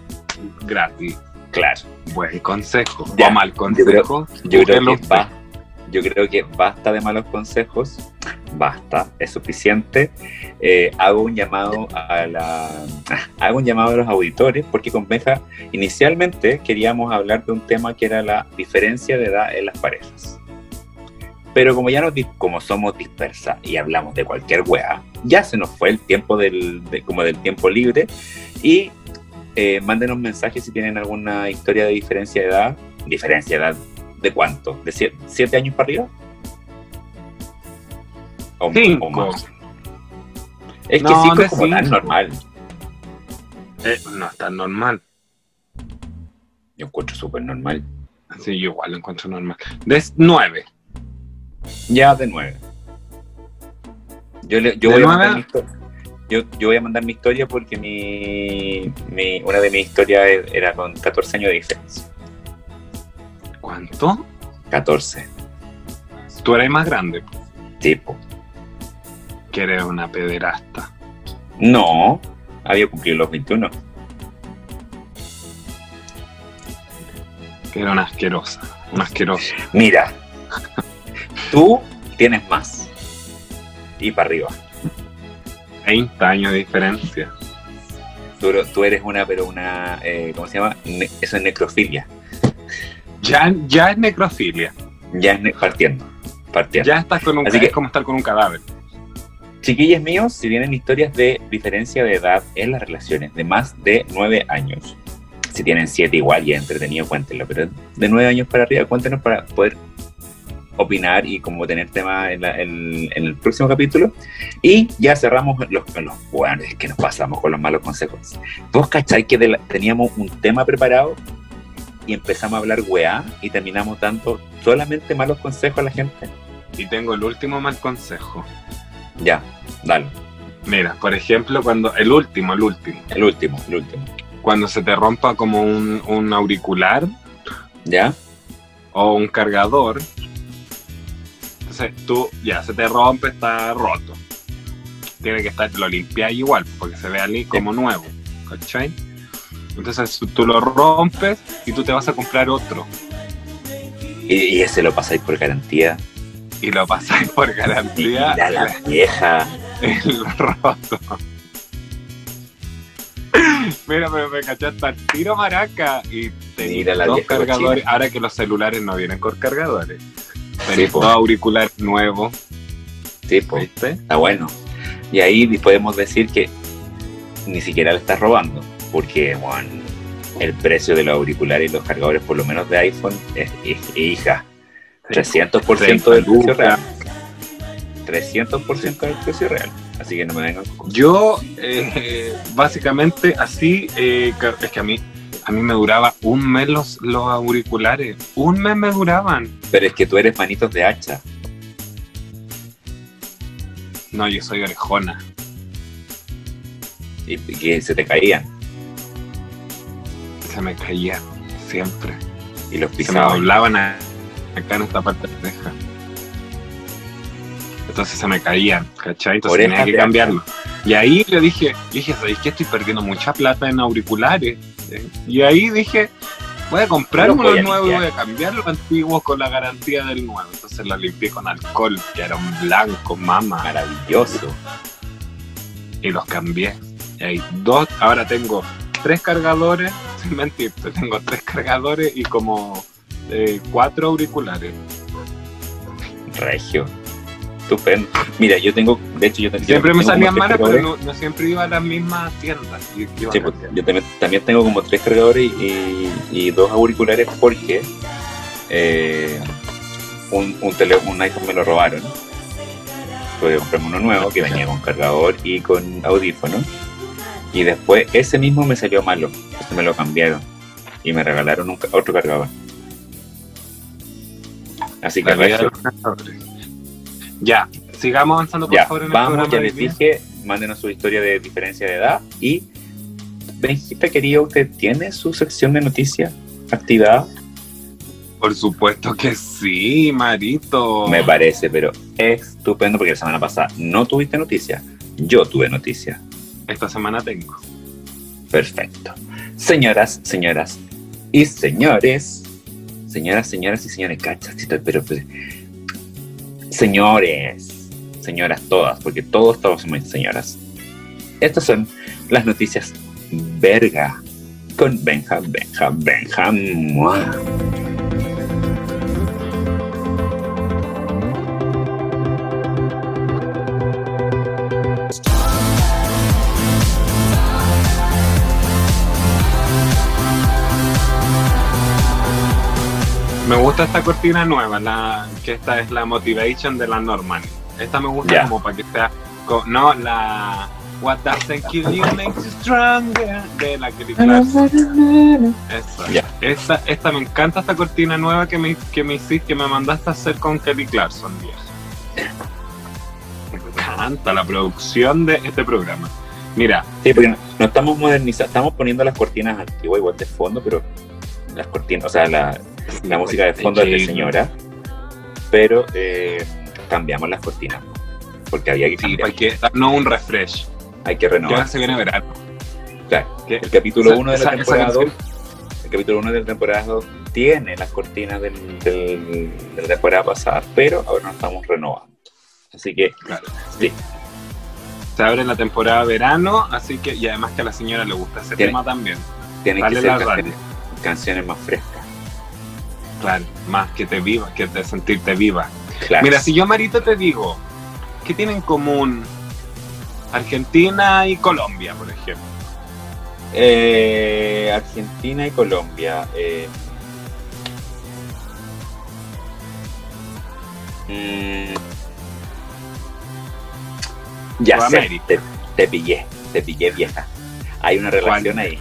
S1: gratis.
S2: Claro.
S1: Buen consejo.
S2: Ya,
S1: o mal consejo.
S2: Yo creo
S1: búsquenlo
S2: que va, yo creo que basta de malos consejos, basta, es suficiente. Eh, <laughs> hago un llamado a los auditores porque con Benja inicialmente queríamos hablar de un tema que era la diferencia de edad en las parejas. Pero como ya nos como somos dispersas y hablamos de cualquier wea, ya se nos fue el tiempo del, de- como del tiempo libre y eh, mándenos mensajes si tienen alguna historia de diferencia de edad. ¿Diferencia de edad de cuánto? ¿De siete, siete años para arriba? O,
S1: Cinco.
S2: o más. Es que cinco es como tan
S1: cinco.
S2: normal.
S1: Eh, no es tan normal.
S2: Yo encuentro súper normal.
S1: Sí, yo igual lo encuentro normal. De 9.
S2: Ya de nueve. Yo, le- yo,
S1: ¿De
S2: voy a
S1: nueve?
S2: mandar mi historia. Yo, yo voy a mandar mi historia porque mi, mi- una de mis historias era con 14 años de diferencia.
S1: ¿Cuánto?
S2: 14.
S1: Tú eres más grande,
S2: Tipo.
S1: que eres una pederasta.
S2: No, había cumplido los 21.
S1: Que era una asquerosa. Una asquerosa.
S2: Mira, tú tienes más. Y para arriba.
S1: 20 años de diferencia.
S2: Tú, tú eres una, pero una, eh, ¿cómo se llama? Ne- eso es necrofilia.
S1: Ya, ya es necrofilia.
S2: Ya es ne- partiendo. Partiendo.
S1: Ya estás con un
S2: Así
S1: es
S2: que-
S1: como estar con un cadáver.
S2: Chiquillos míos, si tienen historias de diferencia de edad en las relaciones de más de nueve años, si tienen siete igual y es entretenido, cuéntenlo, pero de nueve años para arriba, cuéntenos para poder opinar y como tener tema en, la- en- en el próximo capítulo. Y ya cerramos los, los bueno, es que nos pasamos con los malos consejos. ¿Vos cacháis que la- teníamos un tema preparado y empezamos a hablar weá y terminamos dando solamente malos consejos a la gente?
S1: Y tengo el último mal consejo.
S2: Ya, dale,
S1: Mira, por ejemplo, cuando. El último, el último.
S2: el último, el último.
S1: Cuando se te rompa como un, un auricular
S2: ¿Ya?
S1: o un cargador. Entonces tú, ya, se te rompe, está roto. Tiene que estar, lo limpias igual, porque se ve ali como nuevo. ¿Cachai? Entonces tú lo rompes y tú te vas a comprar otro.
S2: Y, y ese lo pasáis por garantía.
S1: Y lo pasáis por garantía
S2: la vieja. <laughs>
S1: el roto. Mira, pero me cachaste al tiro maraca y tenía dos cargadores.
S2: cochina.
S1: Ahora que los celulares no vienen con cargadores.
S2: Sí,
S1: Tenés
S2: po.
S1: dos auriculares nuevos,
S2: Sí, pues, está bueno. Y ahí podemos decir que ni siquiera le estás robando. Porque, bueno, el precio de los auriculares y los cargadores, por lo menos de iPhone, es, es- hija. 300% del precio real. 300% del precio real. Así que no me vengan con cosas.
S1: Yo, eh, básicamente, así, eh, es que a mí, a mí me duraba un mes los, los auriculares. Un mes me duraban.
S2: Pero es que tú eres manitos de hacha.
S1: No, yo soy orejona.
S2: Y, y que se te caían.
S1: Se me caía siempre.
S2: Y los
S1: Se me doblaban a- acá en esta parte de la oreja. Entonces se me caían, ¿cachai? Entonces tenía que cambiarlo. Y ahí le dije, dije, ¿sabéis que estoy perdiendo mucha plata en auriculares? Eh, Y ahí dije, voy a comprar
S2: a
S1: nuevos y voy a cambiar los antiguos con la garantía del nuevo. Entonces los limpié con alcohol, que era un blanco, mama,
S2: Maravilloso.
S1: y los cambié. Y hay dos, ahora tengo tres cargadores, <laughs> sin mentirte, tengo tres cargadores y como eh, cuatro auriculares.
S2: Regio. Estupendo. Mira, yo tengo, de hecho, yo tengo.
S1: Siempre
S2: yo
S1: me
S2: tengo
S1: salían malas, pero no, no siempre iba a las mismas tiendas.
S2: Sí, pues, yo también, también tengo como tres cargadores y, y dos auriculares porque eh, un, un, tele- un iPhone me lo robaron tuve que comprarme uno nuevo que venía con cargador y con audífono. Y después ese mismo me salió malo, entonces me lo cambiaron y me regalaron un otro cargador. Así que
S1: cazadores. Ya, sigamos avanzando por
S2: ya,
S1: favor en el
S2: vamos,
S1: programa
S2: ya les dije, mándenos su historia de diferencia de edad y Benjita querido, ¿usted tiene su sección de noticias activada?
S1: Por supuesto que sí, Marito.
S2: Me parece, pero estupendo porque la semana pasada no tuviste noticias, yo tuve noticias.
S1: Esta semana tengo.
S2: Perfecto. Señoras, señoras y señores, señoras, señoras y señores, cachachito, pero, pero señores, señoras todas, porque todos todos somos señoras. Estas son las noticias verga con Benja, Benja, Benja.
S1: Gusta esta cortina nueva, la que esta es la motivation de la Norman. Esta me gusta como para que sea, no la What doesn't kill you makes you stronger de la Kelly Clarkson. Esa.
S2: Ya.
S1: Esta, esta me encanta esta cortina nueva que me, que me hiciste, que me mandaste a hacer con Kelly Clarkson. Me encanta la producción de este programa. Mira,
S2: Sí, porque no, no estamos modernizando, estamos poniendo las cortinas antiguas igual de fondo, pero las cortinas, o sea, la, la música de fondo es de señora, pero eh, cambiamos las cortinas porque había que
S1: sí,
S2: cambiar,
S1: hay que darnos un refresh.
S2: hay que renovar.
S1: ahora se viene verano.
S2: Claro, el capítulo
S1: esa-
S2: 1 de la temporada 2
S1: canción-
S2: el capítulo 1 de la temporada 2 tiene las cortinas del, del- de la temporada pasada, pero ahora nos estamos renovando. Así que,
S1: Claro.
S2: sí,
S1: Se abre la temporada verano, así que, y además que a la señora le gusta ese
S2: Tiene-
S1: tema también.
S2: tienen
S1: Dale
S2: que ser canciones más frescas.
S1: Claro, más que te viva, que te sentirte viva.
S2: Claro.
S1: Mira, si yo Marito te digo, ¿qué tienen en común Argentina y Colombia, por ejemplo?
S2: Eh, Argentina y Colombia. eh. Mm. Ya sé, te, te pillé, te pillé vieja. Hay una relación
S1: ¿Cuál?
S2: ahí.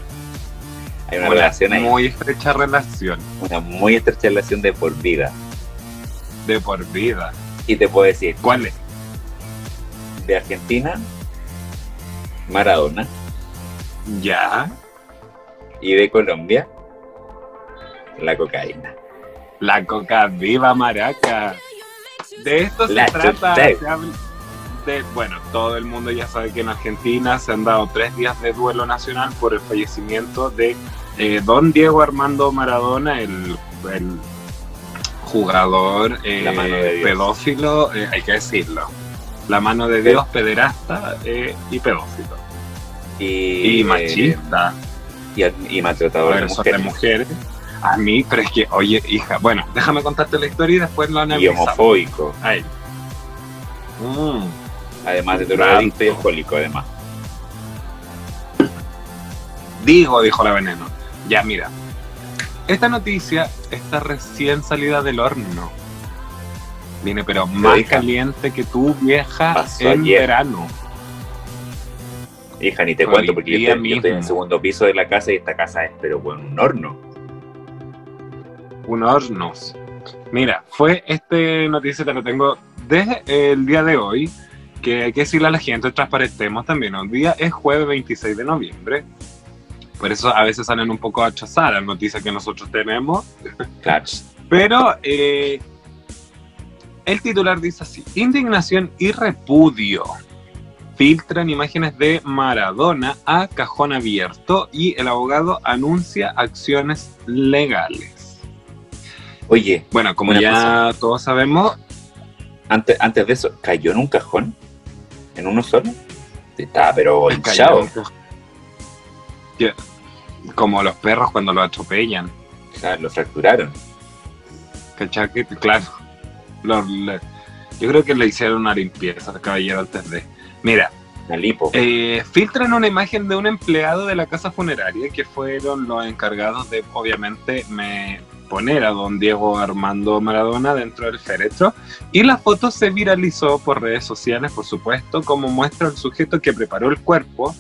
S2: Hay una
S1: Una
S2: relación ahí.
S1: muy estrecha relación,
S2: Una muy estrecha relación de por vida.
S1: de por vida.
S2: Y te puedo decir,
S1: ¿Cuál es?
S2: de Argentina, Maradona.
S1: Ya,
S2: Y de Colombia, la cocaína.
S1: la coca viva maraca. De esto se
S2: La
S1: trata. se habla bueno, todo el mundo ya sabe que en Argentina se han dado tres días de duelo nacional por el fallecimiento de eh, don Diego Armando Maradona, el, el jugador eh, pedófilo, eh, hay que decirlo. La mano de Dios, pederasta y pedófilo.
S2: Y,
S1: Y machista.
S2: Y, y maltratador de mujeres.
S1: A mí, pero es que, oye, hija, bueno, déjame contarte la historia y después lo
S2: Y
S1: analizamos.
S2: homofóbico.
S1: Ay. Mm,
S2: Además de drogadicto y alcohólico, además.
S1: digo, dijo la veneno. Ya, mira. Esta noticia está recién salida del horno. Viene, pero más
S2: hija.
S1: caliente que tú, vieja,
S2: Pasó
S1: en
S2: ayer.
S1: verano.
S2: Hija, ni te
S1: Hoy
S2: cuento, porque yo estoy, yo estoy en el segundo piso de la casa y esta casa es, pero bueno, un horno.
S1: un hornos. Mira, fue este noticia, te lo tengo desde el día de hoy, que hay que decirle a la gente, transparentemos también, hoy día es jueves 26 de noviembre, por eso a veces salen un poco atrasadas las noticias que nosotros tenemos,
S2: Claro. <laughs>
S1: pero eh, el titular dice así, indignación y repudio. Filtran imágenes de Maradona a cajón abierto y el abogado anuncia acciones legales.
S2: Oye,
S1: Bueno, como ya todos sabemos,
S2: antes, antes de eso, ¿cayó en un cajón? ¿En uno solo? Estaba pero hinchado.
S1: como los perros cuando lo atropellan.
S2: O sea, lo fracturaron.
S1: ¿Cachai? Claro. Yo creo que le hicieron una limpieza al caballero antes de. Mira,
S2: Una lipo.
S1: eh, filtran una imagen de un empleado de la casa funeraria que fueron los encargados de, obviamente, me poner a don Diego Armando Maradona dentro del féretro y la foto se viralizó por redes sociales, por supuesto, como muestra el sujeto que preparó el cuerpo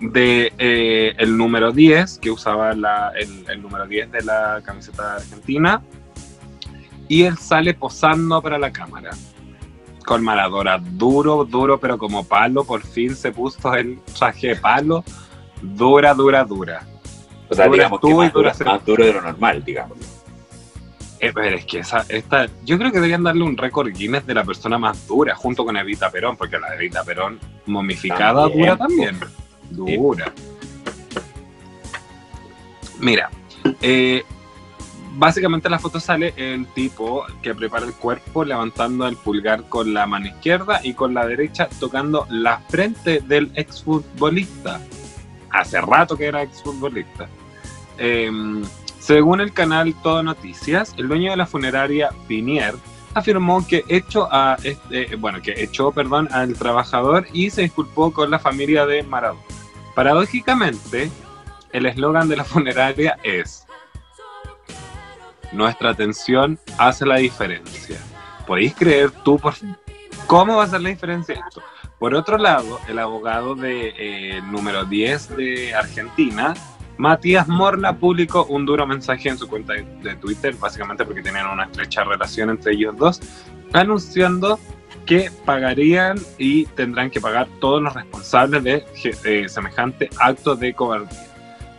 S1: de eh, el número 10, que usaba la, el, el número 10 de la camiseta argentina, y él sale posando para la cámara con Maradona, duro, duro, pero como palo, por fin se puso el traje de palo, dura, dura, dura.
S2: O sea,
S1: Dura
S2: digamos que
S1: y
S2: más duro de lo normal, digamos.
S1: Eh, pero es que esa, esta, yo creo que deberían darle un récord Guinness de la persona más dura, junto con Evita Perón, porque la Evita Perón momificada
S2: También,
S1: dura también. Dura. Mira, eh, básicamente en la foto sale el tipo que prepara el cuerpo levantando el pulgar con la mano izquierda y con la derecha tocando la frente del exfutbolista. Hace rato que era exfutbolista. Eh, según el canal Todo Noticias, el dueño de la funeraria Pinier afirmó que echó a este, bueno, que echó, perdón, al trabajador y se disculpó con la familia de Maradona. Paradójicamente, el eslogan de la <laughs> funeraria es Nuestra atención hace la diferencia. ¿Podéis creer tú por <laughs> cómo va a ser la diferencia esto? Por otro lado, el abogado de eh, número 10 de Argentina, Matías Morla, publicó un duro mensaje en su cuenta de, Twitter, básicamente porque tenían una estrecha relación entre ellos dos, anunciando que pagarían y tendrán que pagar todos los responsables de eh, semejante acto de cobardía.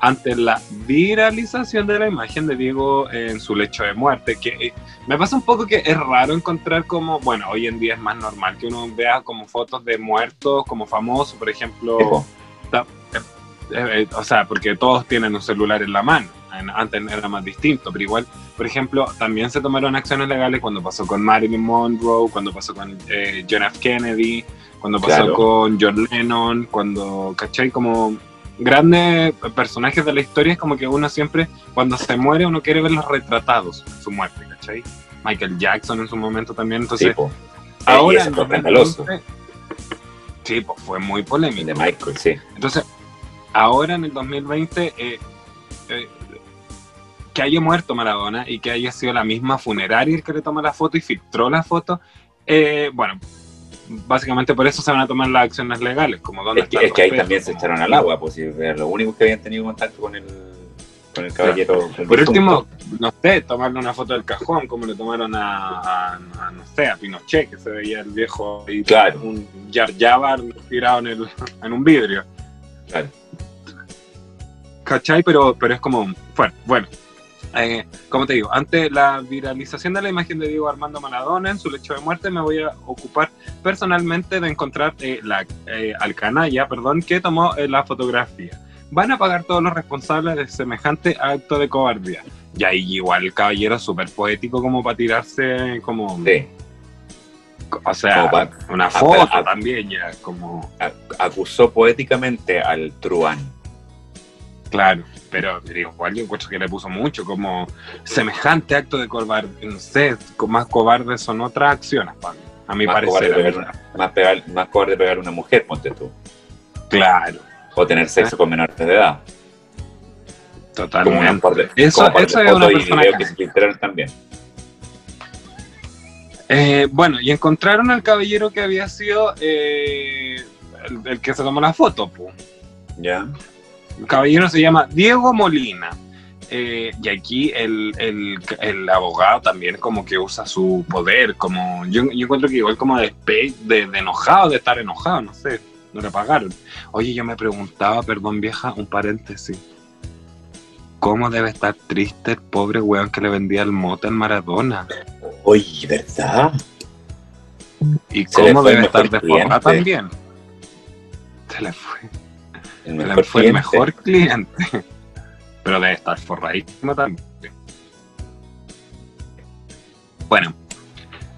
S1: Ante la viralización de la imagen de Diego en su lecho de muerte, que eh, me pasa un poco que es raro encontrar como, bueno, hoy en día es más normal que uno vea como fotos de muertos, como famosos, por ejemplo, eh, eh, o sea, porque todos tienen un celular en la mano. Antes era más distinto, pero igual, por ejemplo, también se tomaron acciones legales cuando pasó con Marilyn Monroe, cuando pasó con eh, John F. Kennedy, cuando pasó
S2: Claro.
S1: con John Lennon, cuando, ¿cachai? Como grandes personajes de la historia, es como que uno siempre, cuando se muere, uno quiere verlos retratados, su muerte, ¿cachai? Michael Jackson en su momento también, entonces,
S2: tipo.
S1: ahora
S2: ese
S1: en
S2: fue escandaloso.
S1: 2011, Sí, pues fue muy polémico.
S2: de Michael, sí.
S1: Entonces, ahora en el 2020, eh, eh, que haya muerto Maradona y que haya sido la misma funeraria el que le toma la foto y filtró la foto, eh, bueno, básicamente por eso se van a tomar las acciones legales, como dónde
S2: Es que, es ahí también se echaron al agua, pues si los únicos que habían tenido contacto con el, con el caballero.
S1: Por último, no sé, tomarle una foto del cajón, como le tomaron a, a- a, no sé, a Pinochet, que se veía el viejo y
S2: Claro.
S1: un Jar tirado en, el, en un vidrio.
S2: Claro.
S1: ¿Cachai? Pero, pero es como, bueno, bueno. Eh, como te digo, ante la viralización de la imagen de Diego Armando Maradona en su lecho de muerte, me voy a ocupar personalmente de encontrar eh, la, eh, al canalla perdón, que tomó eh, la fotografía. Van a pagar todos los responsables de semejante acto de cobardía. Y ahí igual el caballero súper poético como para tirarse como...
S2: Sí.
S1: O sea, una foto también ya, como...
S2: Acusó poéticamente al truán.
S1: Claro, pero, pero igual yo encuentro que le puso mucho, como semejante acto de cobarde, no sé, más cobarde son otras acciones, pa- a mi
S2: Más
S1: parecer.
S2: cobarde,
S1: a
S2: pegar más, pegar- más cobarde pegar una mujer, ponte tú.
S1: Claro,
S2: O tener sexo con menores de edad. Como una
S1: totalmente.
S2: par de,
S1: Eso-
S2: como par de
S1: eso es una persona
S2: que se filtraron también.
S1: Eh, bueno, y encontraron al caballero que había sido eh, el, el que se tomó la foto, pu.
S2: ¿Ya?
S1: El caballero se llama Diego Molina. Eh, y aquí el, el- el abogado también como que usa su poder, como yo, yo encuentro que igual como de, de, de enojado, de estar enojado, no sé, no le pagaron. Oye, yo me preguntaba, perdón vieja, un paréntesis. ¿Cómo debe estar triste el pobre weón que le vendía el mote al Maradona?
S2: Oye, ¿verdad?
S1: ¿Y
S2: Se
S1: cómo debe estar desforrada
S2: cliente.
S1: también? Se le fue.
S2: El
S1: fue el mejor cliente. <laughs> Pero debe estar forradísimo también. Bueno,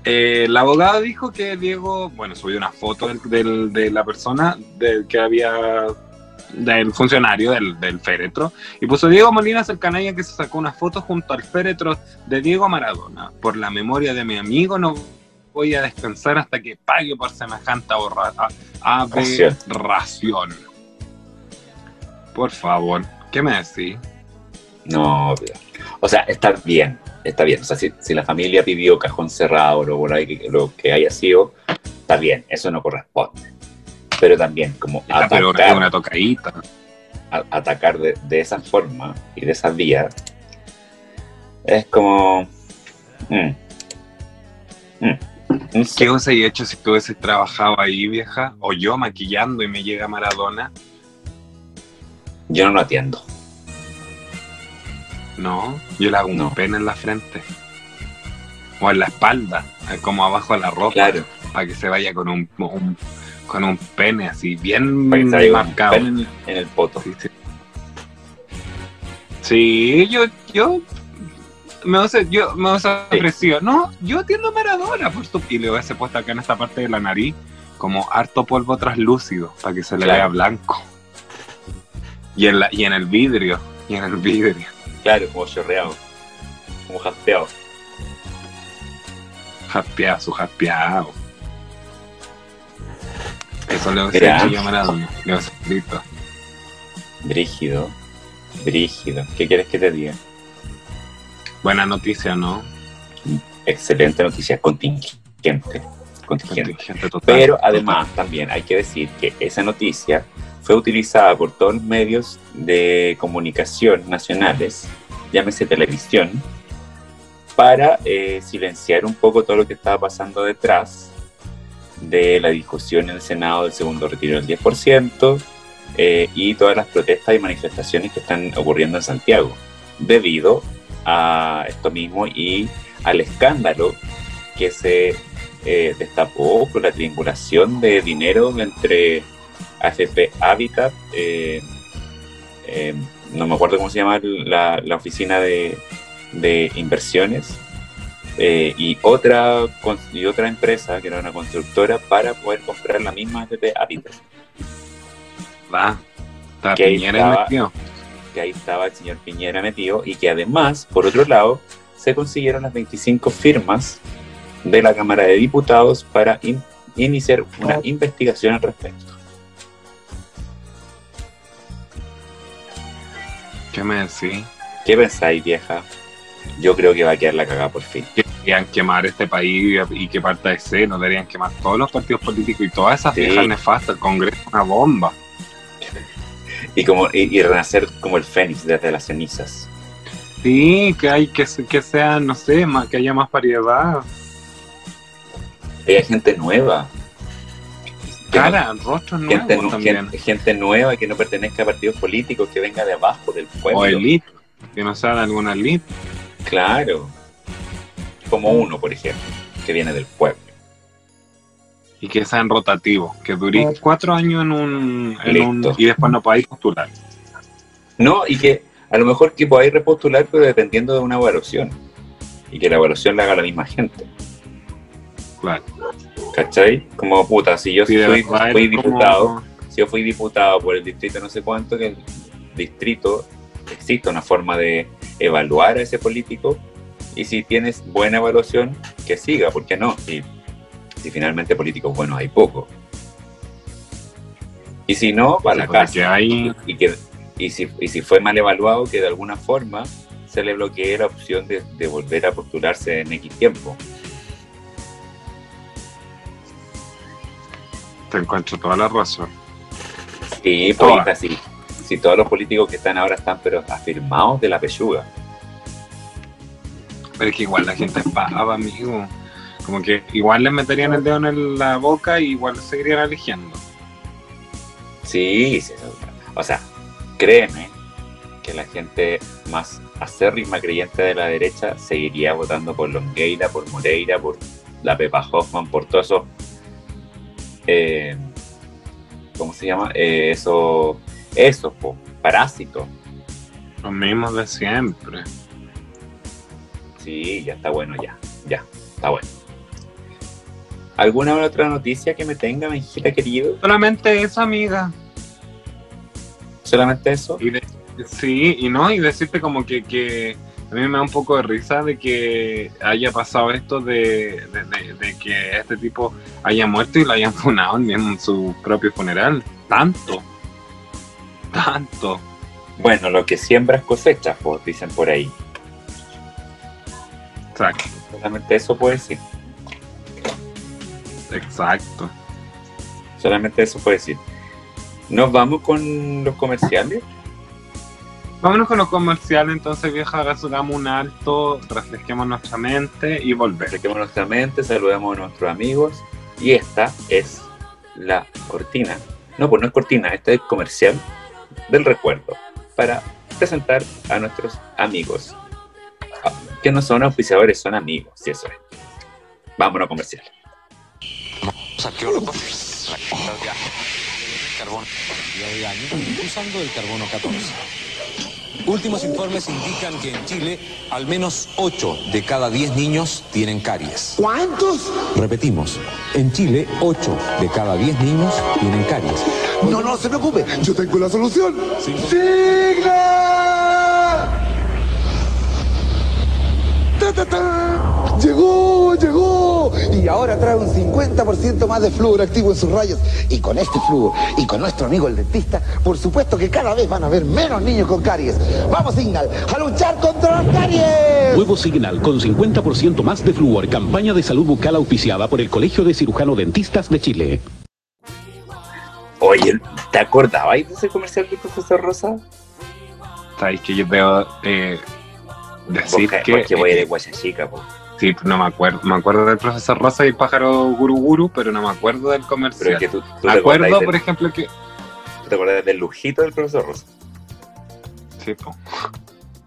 S1: eh, el abogado dijo que Diego, bueno, subió una foto del- del- de la persona del que había, del funcionario del, del féretro, y puso Diego Molina es el canalla que se sacó una foto junto al féretro de Diego Maradona. Por la memoria de mi amigo no voy a descansar hasta que pague por semejante aberración. Por favor, ¿qué me decís?
S2: No, o sea, está bien, está bien. O sea, si, la familia pidió cajón cerrado o lo, lo que haya sido, está bien, eso no corresponde. Pero también, como
S1: atacar, una tocadita.
S2: atacar de, esa forma y de esa vía, es como. Mm,
S1: mm, ¿Qué hubiese hecho si tú hubieses trabajado ahí, vieja? O yo maquillando y me llega Maradona.
S2: Yo no lo atiendo.
S1: No, yo le hago un pene en la frente. O en la espalda, como abajo de la ropa.
S2: Claro.
S1: Para que se vaya con un, con un pene así, bien marcado.
S2: en, el poto.
S1: Sí, yo, yo me hubiese, yo me ofrecido, no, yo atiendo a Maradona, por tu... y le hubiese puesto acá en esta parte de la nariz como harto polvo traslúcido para que se le vea blanco. Y en, la, y en el vidrio, y en el vidrio.
S2: Claro, como chorreado. Como jaspeado.
S1: Jaspeado, su jaspeado. Eso le voy a decir Maradona. Le voy a.
S2: Brígido. Brígido. ¿Qué quieres que te diga?
S1: Buena noticia, ¿no?
S2: Excelente noticia, contingente. Contingente. Pero además también hay que decir que esa noticia fue utilizada por todos los medios de comunicación nacionales, llámese televisión, para eh, silenciar un poco todo lo que estaba pasando detrás de la discusión en el Senado del segundo retiro del 10% eh, y todas las protestas y manifestaciones que están ocurriendo en Santiago, debido a esto mismo y al escándalo que se eh, destapó por la triangulación de dinero entre AFP Habitat, eh, eh, no me acuerdo cómo se llama la, oficina de, inversiones, eh, y, otra, y otra empresa que era una constructora para poder comprar la misma AFP Habitat.
S1: Va, está que Piñera metido.
S2: Que ahí estaba el señor Piñera metido y que además, por otro lado, se consiguieron las 25 firmas de la Cámara de Diputados para iniciar una investigación al respecto.
S1: ¿Qué me decís?
S2: ¿Qué pensáis, vieja? Yo creo que va a quedar la cagada por fin.
S1: Deberían quemar este país y que parta de C, no deberían quemar todos los partidos políticos y todas esas viejas nefastas, el Congreso una bomba.
S2: Y como y, renacer como el fénix desde las cenizas.
S1: Sí, que hay que, que sea, no sé, más, que haya más variedad.
S2: Que haya gente nueva.
S1: Cara, rostros
S2: gente, nuevos también. Gente, nueva que no pertenezca a partidos políticos, que venga de abajo, del pueblo.
S1: O elite, que no sea de alguna elite.
S2: Claro. Como uno, por ejemplo, que viene del pueblo.
S1: Y que sean rotativos, que dure cuatro años en un, y después no podáis postular.
S2: No, y que a lo mejor que podáis repostular, pero dependiendo de una evaluación. Y que la evaluación la haga la misma gente.
S1: Claro.
S2: ¿Cachai? Como puta, si yo fui, diputado, si yo fui diputado por el distrito no sé cuánto, que el distrito existe una forma de evaluar a ese político y si tienes buena evaluación, que siga, ¿por qué no? Y si finalmente políticos buenos hay poco. Y si no, para la casa.
S1: Hay...
S2: Y, que, y, si, y si fue mal evaluado, que de alguna forma se le bloquee la opción de, de volver a postularse en X tiempo.
S1: Te encuentro toda la razón.
S2: Sí, pues así. Si todos los políticos que están ahora están pero afirmados de la pechuga.
S1: Pero es que igual la gente es pava, amigo. Como que igual les meterían el dedo en la boca y igual seguirían eligiendo.
S2: Sí, sí, o sea, créeme que la gente más acérrima creyente de la derecha seguiría votando por Longueira, por Moreira, por la Pepa Hoffman, por todos esos eh, ¿cómo se llama? Eh, eso, eso, parásito.
S1: Los mismos de siempre.
S2: Sí, ya está bueno, ya, ya, está bueno. ¿Alguna otra noticia que me tenga, mi hijita querido?
S1: Solamente eso, amiga.
S2: ¿Solamente eso?
S1: sí, y no, y decirte como que, que a mí me da un poco de risa de que haya pasado esto de, que este tipo haya muerto y lo hayan <laughs> funado en su propio funeral. Tanto, tanto.
S2: Bueno, lo que siembras cosechas, pues, dicen por ahí.
S1: Exacto.
S2: Solamente eso puede decir.
S1: Exacto.
S2: Solamente eso puede decir. ¿Nos vamos con los comerciales?
S1: Vámonos con los comerciales, entonces vieja, hagamos un alto, refresquemos nuestra mente y volver.
S2: Refresquemos nuestra mente, saludemos a nuestros amigos. Y esta es la cortina. No, pues no es cortina, esta es comercial del recuerdo para presentar a nuestros amigos. Ah, Que no son auspiciadores, son amigos, si eso es. Vámonos comercial.
S3: arqueólogos carbón usando el carbono 14. Últimos informes indican que en Chile al menos 8 de cada 10 niños tienen caries.
S4: ¿Cuántos?
S3: Repetimos, en Chile 8 de cada 10 niños tienen caries.
S4: No, no se preocupe, yo tengo la solución.
S3: Signa.
S4: ¡Signa! ¡Ta, ta, ta! Llegó, llegó. Y ahora trae un 50% más de flúor activo en sus rayos. Y con este flúor y con nuestro amigo el dentista, por supuesto que cada vez van a haber menos niños con caries. Vamos, Signal, a luchar contra las caries.
S5: Nuevo Signal con 50% más de flúor. Campaña de salud bucal auspiciada por el Colegio de Cirujano Dentistas de Chile.
S2: Oye, ¿te acordabas de ese comercial del profesor Rosa?
S1: Sabéis que yo debo eh, decir
S2: Porque,
S1: que.
S2: porque voy de
S1: eh,
S2: Guayachica, po.
S1: Sí, no me acuerdo. Me acuerdo del profesor Rosa y el pájaro Guru Guru, pero no me acuerdo del
S2: Pero
S1: comercial.
S2: es que tú, tú
S1: me acuerdo,
S2: del,
S1: por ejemplo, que.
S2: te acordás del lujito del profesor Rosa.
S1: Sí, po.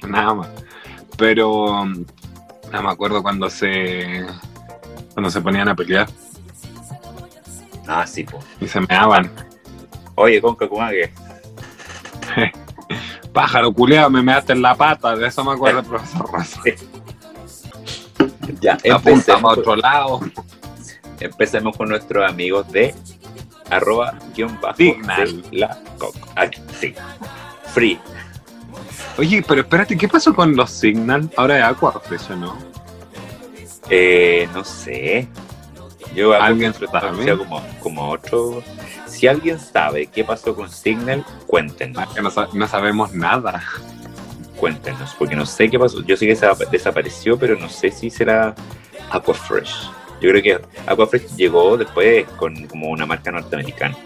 S1: Nada más. Pero no me acuerdo cuando se. Cuando se ponían a pelear
S2: Ah, sí, po.
S1: y se meaban.
S2: Oye, con Kakumague. <laughs>
S1: Pájaro culeado, me measte en la pata. De eso me acuerdo el <laughs> profesor Rosa. <laughs>
S2: Ya,
S1: Apuntamos a otro lado.
S2: empecemos con nuestros amigos de arroba guion bajo de la coco. Aquí, sí. Free.
S1: Oye, pero espérate, ¿qué pasó con los Signal? Ahora es Aquafresh, ¿o ¿no?
S2: Eh, no sé. Yo
S1: ¿Alguien sabe?
S2: como, como otro. Si alguien sabe qué pasó con Signal, cuéntenos.
S1: Ah, no sabemos nada.
S2: Cuéntenos, porque no sé qué pasó. Yo sé que se desapareció, pero no sé si será Aquafresh. Yo creo que Aquafresh llegó después con como una marca norteamericana.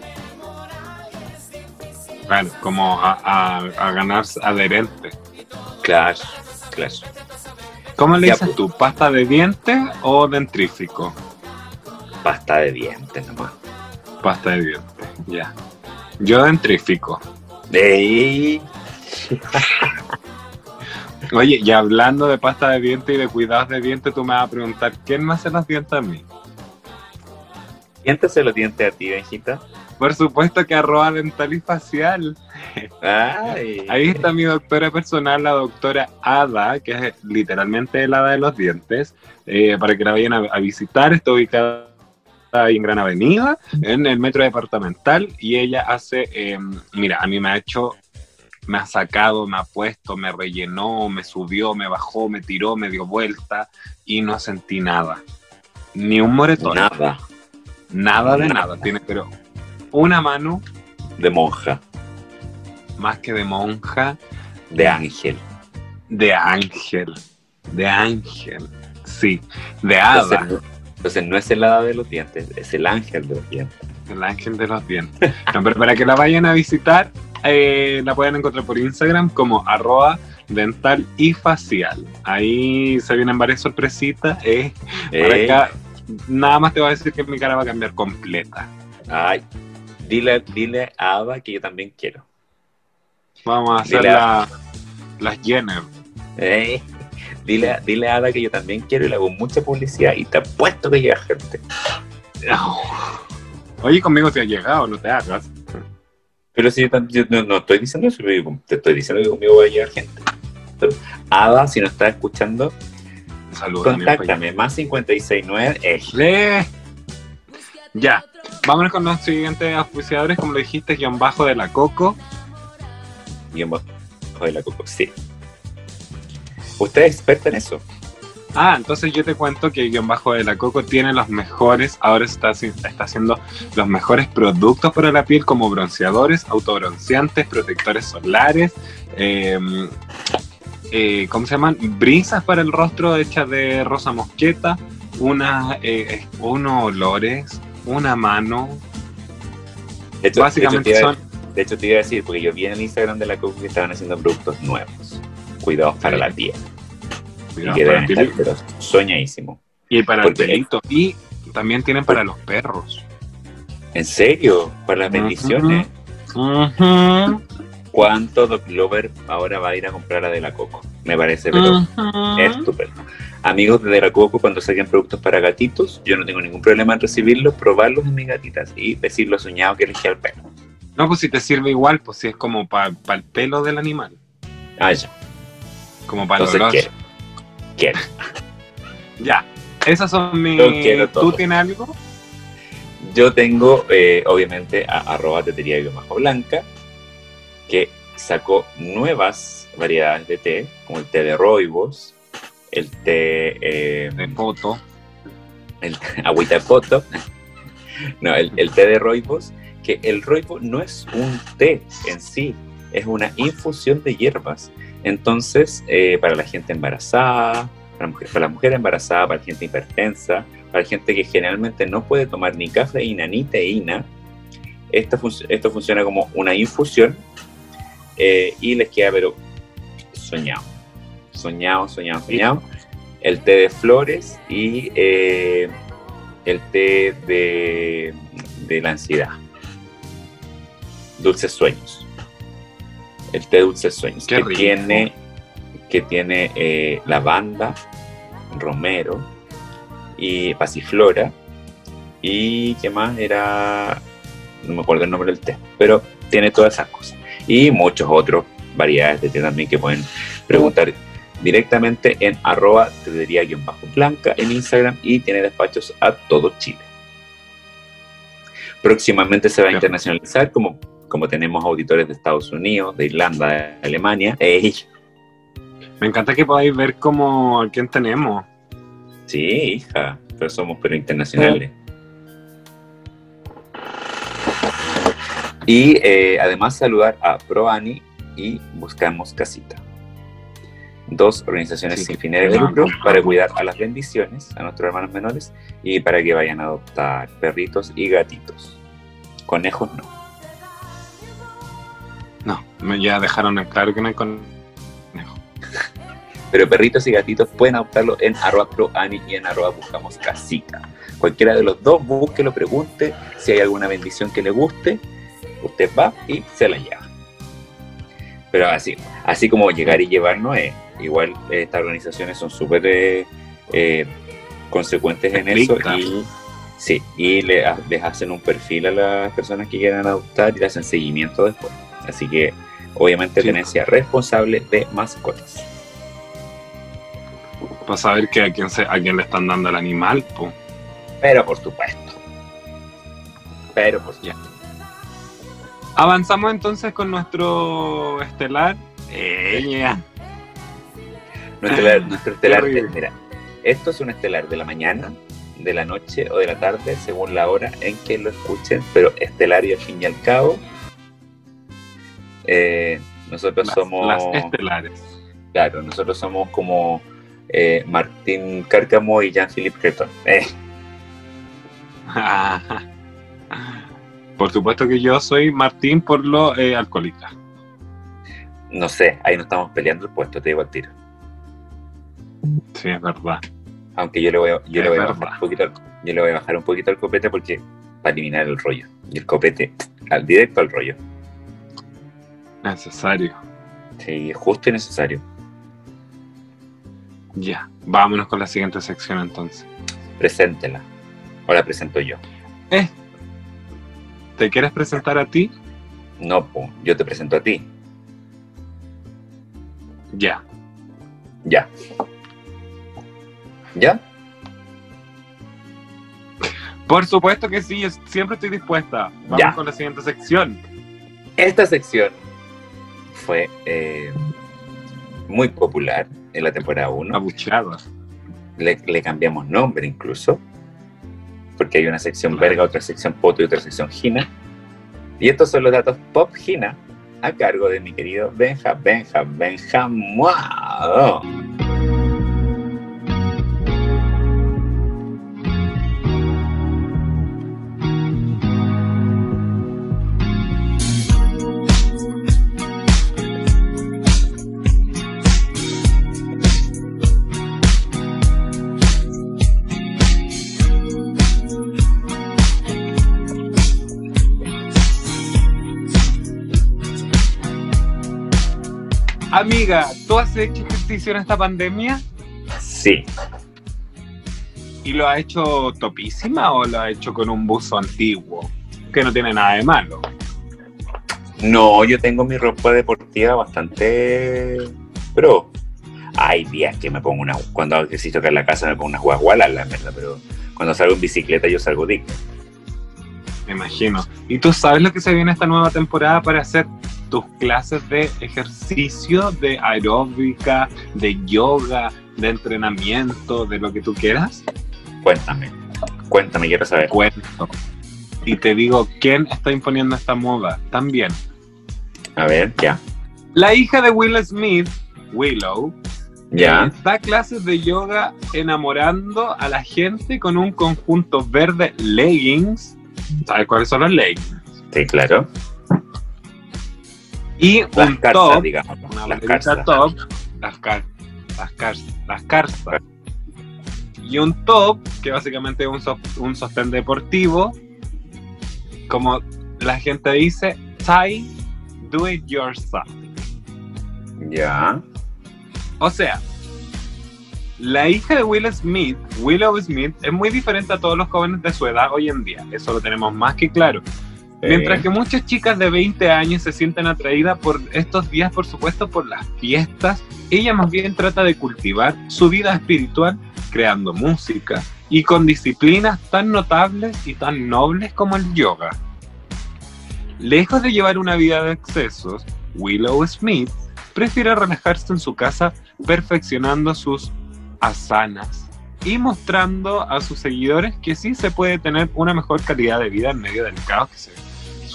S1: Bueno, como a, a, a ganar adherente.
S2: Claro, claro.
S1: ¿Cómo le
S2: Ya,
S1: dices
S2: pues.
S1: tú? ¿Pasta de dientes o dentrífico?
S2: Pasta de dientes nomás.
S1: Pasta de dientes, ya. Yo dentrífico.
S2: ¡Ey! <laughs>
S1: Oye, y hablando de pasta de dientes y de cuidados de dientes, tú me vas a preguntar, ¿quién me hace los dientes a mí?
S2: ¿Quién se los dientes a ti, Benjita?
S1: Por supuesto que arroba dental y facial.
S2: Ay.
S1: Ahí está mi doctora personal, la doctora Ada, que es literalmente el hada de los dientes, eh, para que la vayan a, a visitar. Está ubicada ahí en Gran Avenida, en el metro departamental, y ella hace, eh, mira, a mí me ha hecho, me ha sacado, me ha puesto, me rellenó, me subió, me bajó, me tiró, me dio vuelta, y no sentí nada. Ni un moretón.
S2: Nada.
S1: Nada de nada. Tiene, pero una mano
S2: De monja.
S1: más que de monja,
S2: De ángel.
S1: De ángel. De ángel. Sí. De
S2: Entonces,
S1: hada.
S2: no- entonces no es el hada de los dientes, es el ángel de los dientes.
S1: El ángel de los dientes. No, pero para que la vayan a visitar, eh, la pueden encontrar por Instagram como arroba dental y facial. Ahí se vienen varias sorpresitas. eh.
S2: Ey.
S1: acá, nada más te voy a decir que mi cara va a cambiar completa.
S2: Ay, dile, dile a Ada que yo también quiero.
S1: Vamos a hacer la- las Jenner.
S2: Ey, Dile, dile a Ada que yo también quiero y le hago mucha publicidad y te apuesto que llega gente. <laughs>
S1: Oye, conmigo te ha llegado, no te hagas.
S2: Pero si yo, no, no estoy diciendo eso, te estoy diciendo que conmigo va a llegar gente. Ada, si nos estás escuchando,
S1: Saludos.
S2: contáctame, más 569 eh.
S1: Ya. Vámonos con los siguientes auspiciadores, como lo dijiste, guion bajo de la Coco.
S2: guion bajo de la coco. Sí. ¿Usted es experta en eso?
S1: Ah, entonces yo te cuento que Guión Bajo de la Coco tiene los mejores, ahora está, está haciendo los mejores productos para la piel como bronceadores, autobronceantes, protectores solares, eh, eh, ¿cómo se llaman? Brisas para el rostro hechas de rosa mosqueta, una, eh, unos olores, una mano.
S2: De hecho,
S1: Básicamente
S2: de hecho, te
S1: son...
S2: iba, de hecho, te iba a decir, porque yo vi en el Instagram de la Coco que estaban haciendo productos nuevos. Cuidados para
S1: Sí.
S2: la piel. Y que deben estar pero soñadísimo.
S1: y para el pelito. Y también tienen para los perros.
S2: ¿En serio? Para las bendiciones. ¿Cuánto Doc Lover ahora va a ir a comprar la de la Coco? Me parece, pero
S1: ujú.
S2: estupendo. Amigos de De la Coco, cuando saquen productos para gatitos, yo no tengo ningún problema en recibirlos, probarlos en mis gatitas y decir lo soñado que elegí al pelo.
S1: No, pues si te sirve igual, pues si es como para el pelo del animal,
S2: Ah, ya.
S1: como para el
S2: ¿Qué? <laughs>
S1: Ya, esas son mis...
S2: Yo quiero todo.
S1: ¿Tú tienes algo?
S2: Yo tengo, eh, obviamente, a arroba tetería bajo blanca, que sacó nuevas variedades de té, como el té de roibos, el té eh,
S1: De foto.
S2: el agüita de poto, <laughs> no, el, el té de roibos, que el roibo no es un té en sí, es una infusión de hierbas. Entonces, eh, para la gente embarazada, para, mujer- para la mujer embarazada, para la gente hipertensa, para la gente que generalmente no puede tomar ni cafeína ni teína, esto, func- esto funciona como una infusión eh, y les queda, pero soñado, soñado, soñado, soñado. El té de flores y eh, el té de, de la ansiedad. Dulces sueños. El té Dulces Sueños,
S1: Qué
S2: que
S1: rico.
S2: tiene, que tiene eh, lavanda, romero y pasiflora. Y qué más era, no me acuerdo el nombre del té, pero tiene todas esas cosas. Y muchos otros variedades de té también que pueden preguntar directamente en arroba tetería-blanca en Instagram y tiene despachos a todo Chile. Próximamente se va a internacionalizar como, como tenemos auditores de Estados Unidos, de Irlanda, de Alemania. Ey,
S1: Me encanta que podáis ver como a quién tenemos.
S2: sí, hija, pero somos pero internacionales. Y eh, además saludar a ProAni y Buscamos Casita. Dos organizaciones
S1: Sí.
S2: sin fines de lucro para cuidar a las bendiciones, a nuestros hermanos menores, y para que vayan a adoptar perritos y gatitos. Conejos no.
S1: Ya dejaron en claro que no hay conejo.
S2: Pero perritos y gatitos pueden adoptarlo en arroba proani y en arroba buscamos casita. Cualquiera de los dos, búsquelo, pregunte si hay alguna bendición que le guste, usted va y se la lleva. Pero así, así como llegar y llevar no es. Igual eh, estas organizaciones son súper eh, eh, consecuentes en eso
S1: Estrictas.
S2: y sí, y le les hacen un perfil a las personas que quieran adoptar y le hacen seguimiento después. Así que obviamente
S1: Sí.
S2: tenencia responsable de mascotas.
S1: Para saber que a quién, se, a quién le están dando el animal, pues.
S2: Pero por supuesto. Pero por supuesto.
S1: Avanzamos entonces con nuestro estelar. Ella.
S2: Nuestro estelar, nuestro estelar
S1: horrible.
S2: mira, esto es un estelar de la mañana, de la noche o de la tarde, según la hora en que lo escuchen, pero estelario al fin y al cabo. Eh, nosotros
S1: Las,
S2: somos,
S1: las estelares.
S2: claro, nosotros somos como eh, Martín Cárcamo y Jean-Philippe Creton. Eh, <laughs>
S1: Por supuesto que yo soy Martín por lo eh, alcohólica.
S2: no sé, ahí no estamos peleando el puesto, te digo al tiro.
S1: Sí, es verdad.
S2: Aunque yo le voy a, yo le voy a bajar un poquito, yo le voy a bajar un poquito al copete porque para eliminar el rollo. Y el copete al directo al rollo.
S1: Necesario.
S2: Sí, justo y necesario.
S1: Ya. Vámonos con la siguiente sección entonces.
S2: Preséntela. O la presento yo.
S1: Eh. ¿Te quieres presentar a ti?
S2: No, po, yo te presento a ti.
S1: Ya.
S2: Ya. ¿Ya?
S1: Por supuesto que sí, yo siempre estoy dispuesta. Vamos
S2: Ya.
S1: con la siguiente sección.
S2: Esta sección fue eh, muy popular en la temporada 1.
S1: Abucheada.
S2: le, le cambiamos nombre incluso, porque hay una sección verga, otra sección poto y otra sección gina. Y estos son los datos pop gina a cargo de mi querido Benja, Benja, Benja Muado.
S1: Amiga, ¿tú has hecho ejercicio en esta pandemia?
S2: Sí,
S1: ¿Y lo has hecho topísima o lo has hecho con un buzo antiguo? Que no tiene nada de malo.
S2: no, yo tengo mi ropa deportiva bastante pro. Hay días que me pongo una, cuando hago ejercicio acá en la casa me pongo unas guagualas, la verdad, pero cuando salgo en bicicleta yo salgo digno.
S1: Me imagino. ¿Y tú sabes lo que se viene esta nueva temporada para hacer tus clases de ejercicio, de aeróbica, de yoga, de entrenamiento, de lo que tú quieras?
S2: Cuéntame, cuéntame, quiero saber.
S1: Cuento. Y te digo, ¿quién está imponiendo esta moda? También.
S2: A ver, ya,
S1: La hija de Will Smith, Willow,
S2: ya.
S1: da clases de yoga enamorando a la gente con un conjunto verde leggings. ¿Sabes cuáles son los leggings?
S2: Sí, claro.
S1: Y
S2: Las
S1: un top,
S2: digamos.
S1: una
S2: Las
S1: top, las car las car las carzas. Y un top, que básicamente es un, so- un sostén deportivo, como la gente dice, tie, do it yourself.
S2: Ya.
S1: O sea, la hija de Will Smith, Willow Smith, es muy diferente a todos los jóvenes de su edad hoy en día. Eso lo tenemos más que claro. Mientras que muchas chicas de 20 años se sienten atraídas por estos días, por supuesto, por las fiestas, ella más bien trata de cultivar su vida espiritual creando música y con disciplinas tan notables y tan nobles como el yoga. Lejos de llevar una vida de excesos, Willow Smith prefiere relajarse en su casa perfeccionando sus asanas y mostrando a sus seguidores que sí se puede tener una mejor calidad de vida en medio del caos que se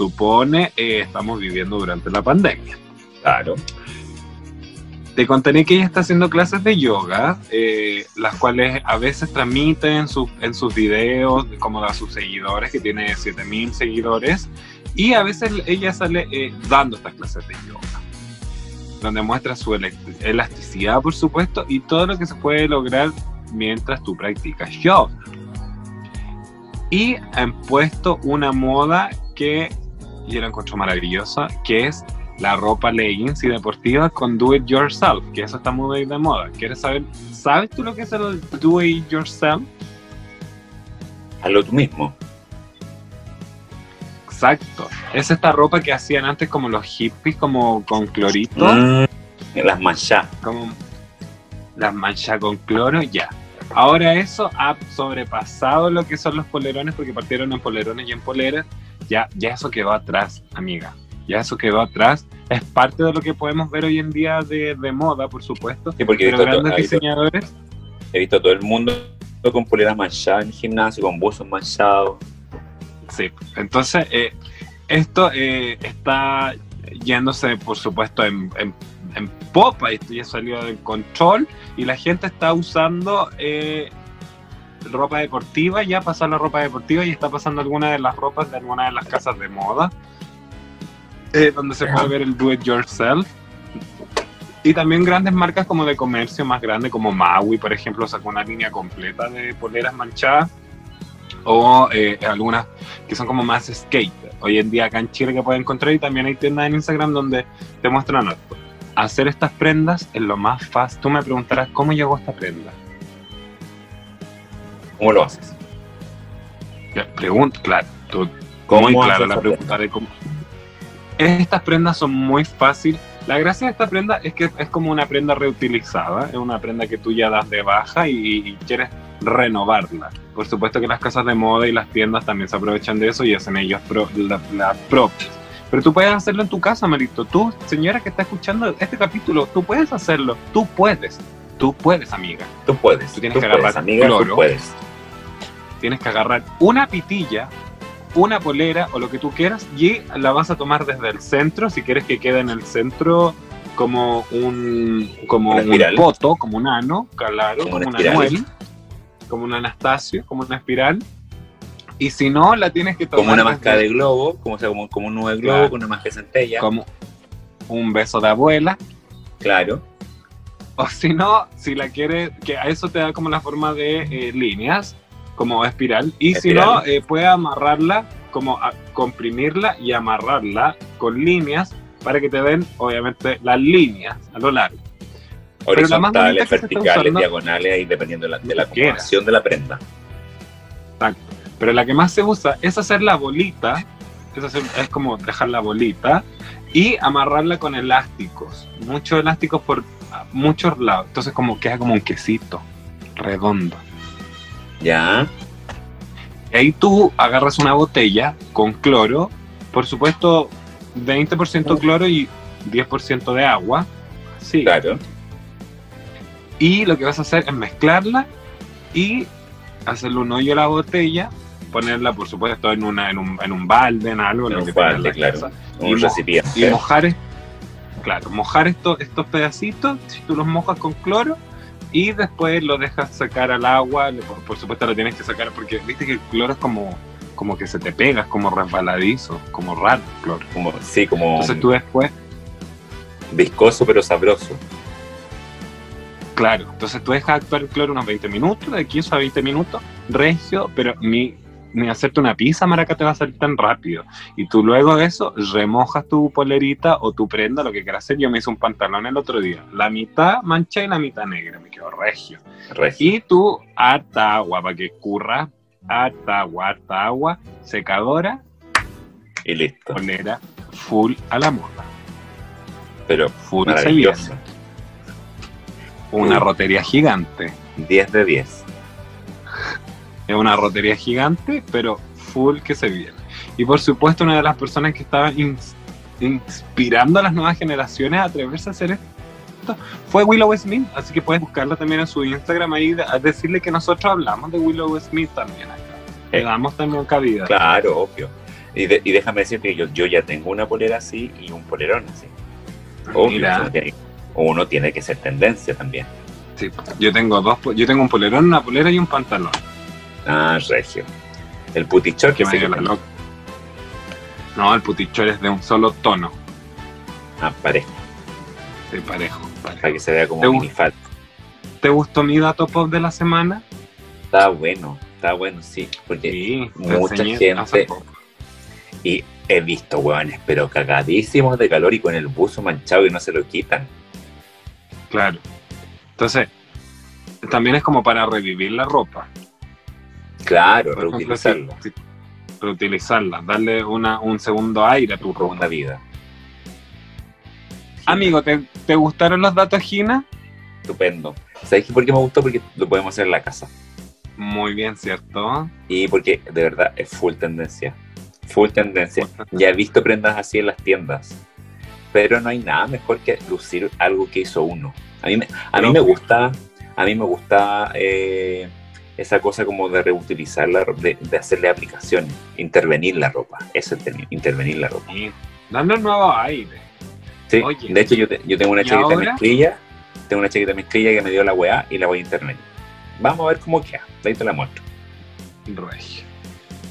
S1: supone eh, estamos viviendo durante la pandemia.
S2: Claro.
S1: Te contaré que ella está haciendo clases de yoga, eh, las cuales a veces transmite en, sus- en sus videos, como a sus seguidores, que tiene 7000 seguidores, y a veces ella sale eh, dando estas clases de yoga, donde muestra su elasticidad, por supuesto, y todo lo que se puede lograr mientras tú practicas yoga. Y han puesto una moda que yo la encuentro maravillosa, que es la ropa leggings y deportiva con do it yourself, que eso está muy de moda. ¿Quieres saber? ¿Sabes tú lo que es el do it yourself?
S2: Hazlo tú mismo.
S1: Exacto. Es esta ropa que hacían antes como los hippies, como con clorito,
S2: Mm, las manchas.
S1: como las manchas con cloro, ya. Ahora eso ha sobrepasado lo que son los polerones, porque partieron en polerones y en poleras. Ya, ya eso quedó atrás, amiga. Ya eso quedó atrás. Es parte de lo que podemos ver hoy en día de, de moda, por supuesto.
S2: Sí, porque he visto,
S1: grandes
S2: he visto-
S1: diseñadores
S2: he visto a todo el mundo con poleras manchadas en el gimnasio, con buzos manchados.
S1: Sí, entonces eh, esto eh, está yéndose, por supuesto, en, en- en popa, esto ya salió del control y la gente está usando eh, ropa deportiva, ya pasó la ropa deportiva y está pasando alguna de las ropas de alguna de las casas de moda, eh, donde se puede ver el do it yourself. Y también grandes marcas como de comercio más grande, como Maui, por ejemplo, sacó una línea completa de poleras manchadas. O eh, algunas que son como más skate. Hoy en día acá en Chile que puedes encontrar y también hay tiendas en Instagram donde te muestran. Hacer estas prendas es lo más fácil. Tú me preguntarás cómo llegó esta prenda.
S2: ¿Cómo lo haces?
S1: Pregunta, claro, tú,
S2: ¿Cómo
S1: muy clara la pregunta de cómo. Estas prendas son muy fáciles. La gracia de esta prenda es que es como una prenda reutilizada, es una prenda que tú ya das de baja y, y quieres renovarla. Por supuesto que las casas de moda y las tiendas también se aprovechan de eso y hacen ellos pro- la, la propias. Pero tú puedes hacerlo en tu casa, Marito. Tú, señora que está escuchando este capítulo, tú puedes hacerlo. Tú puedes. tú puedes, amiga.
S2: Tú puedes.
S1: Tú tienes
S2: tú
S1: que
S2: puedes,
S1: agarrar
S2: amiga, tú puedes.
S1: Tienes que agarrar una pitilla, una polera o lo que tú quieras y la vas a tomar desde el centro, si quieres que quede en el centro como un como
S2: Una
S1: un poto, como un ano, claro,
S2: Como
S1: como,
S2: una
S1: un anuel, como un Anastasio, como una espiral. Y si no, la tienes que tomar
S2: Como una máscara de globo, como, o sea, como, como un nube de globo
S1: Claro.
S2: con una máscara de centella.
S1: como un beso de abuela.
S2: Claro.
S1: O si no, si la quieres, que a eso te da como la forma de eh, líneas, como espiral. Y si no, eh, puedes amarrarla, como a- comprimirla y amarrarla con líneas para que te den, obviamente, las líneas a lo largo. La
S2: Horizontales, verticales, diagonales, ahí dependiendo de la, de la acomodación de la prenda.
S1: Pero la que más se usa es hacer la bolita, es, hacer- es como dejar la bolita y amarrarla con elásticos, muchos elásticos por muchos lados. Entonces como queda como un quesito redondo.
S2: Ya.
S1: Y ahí tú agarras una botella con cloro, por supuesto 20% cloro y 10% de agua. Sí.
S2: Claro.
S1: Y lo que vas a hacer es mezclarla y hacerle un hoyo a la botella, ponerla por supuesto en, una, en, un, en un balde, en algo,
S2: En
S1: lo
S2: un
S1: que
S2: balde,
S1: la
S2: claro.
S1: casa,
S2: Un
S1: Y mo-
S2: recipiente.
S1: y mojar, claro, mojar esto- estos pedacitos, si tú los mojas con cloro y después lo dejas sacar al agua, por, supuesto lo tienes que sacar porque viste que el cloro es como, como que se te pega, es como resbaladizo, como raro el cloro.
S2: Como, sí, como
S1: Entonces tú después,
S2: viscoso pero sabroso.
S1: claro, entonces tú dejas actuar el cloro unos 20 minutos, de 15 a 20 minutos, regio, pero ni, ni hacerte una pizza maraca te va a salir tan rápido. Y tú luego de eso remojas tu polerita o tu prenda, lo que quieras hacer. Yo me hice un pantalón el otro día, la mitad mancha y la mitad negra, me quedó regio.
S2: Regio.
S1: Y tú harta agua para que escurra, harta agua, harta agua, secadora,
S2: Y listo.
S1: polera, full a la moda.
S2: Pero
S1: Full. Una rotería gigante.
S2: 10 de 10.
S1: Es una rotería gigante, pero full que se viene. Y por supuesto, una de las personas que estaba ins- inspirando a las nuevas generaciones a atreverse a hacer esto fue Willow Smith. Así que puedes buscarla también en su Instagram ahí, a decirle que nosotros hablamos de Willow Smith también acá. Le
S2: Eh.
S1: damos también cabida.
S2: Claro, obvio. Y, de- y déjame decirte que yo, yo ya tengo una polera así y un polerón así. Obvio,
S1: Mira.
S2: uno tiene, uno tiene que ser tendencia también.
S1: Sí, yo tengo dos, yo tengo un polerón, una polera y un pantalón.
S2: Ah, regio. El putichor
S1: Que
S2: se
S1: la loca. No, el putichor es de un solo tono.
S2: Ah, parejo,
S1: De parejo. parejo.
S2: para que se vea como minifalda.
S1: ¿Te gustó mi dato pop de la semana?
S2: Está bueno, está bueno, sí. Porque
S1: Sí,
S2: mucha gente- y he visto hueones, pero cagadísimos de calor y con el buzo manchado y no se lo quitan.
S1: Claro. Entonces, también es como para revivir la ropa.
S2: Claro,
S1: sí, sí, reutilizarla, darle una, un segundo aire a tu.
S2: Segunda vida.
S1: Amigo, ¿te, te gustaron los datos, Gina?
S2: Estupendo. ¿Sabes por qué me gustó? Porque lo podemos hacer en la casa.
S1: Muy bien, ¿cierto?
S2: Y porque de verdad es full tendencia. Full tendencia. Ya he visto prendas así en las tiendas. Pero no hay nada mejor que lucir algo que hizo uno. A mí me, a mí me gusta, a mí me gusta eh, esa cosa como de reutilizar la ro- de, de hacerle aplicaciones, intervenir la ropa. Eso es término, intervenir la ropa.
S1: Darle un nuevo aire.
S2: Sí,
S1: Oye.
S2: de hecho yo, te- yo tengo una
S1: ¿Y
S2: chaqueta
S1: ahora?
S2: mezclilla, tengo una chaqueta mezclilla que me dio la weá y la voy a intervenir. Vamos a ver cómo queda. De ahí te la muestro.
S1: Regio.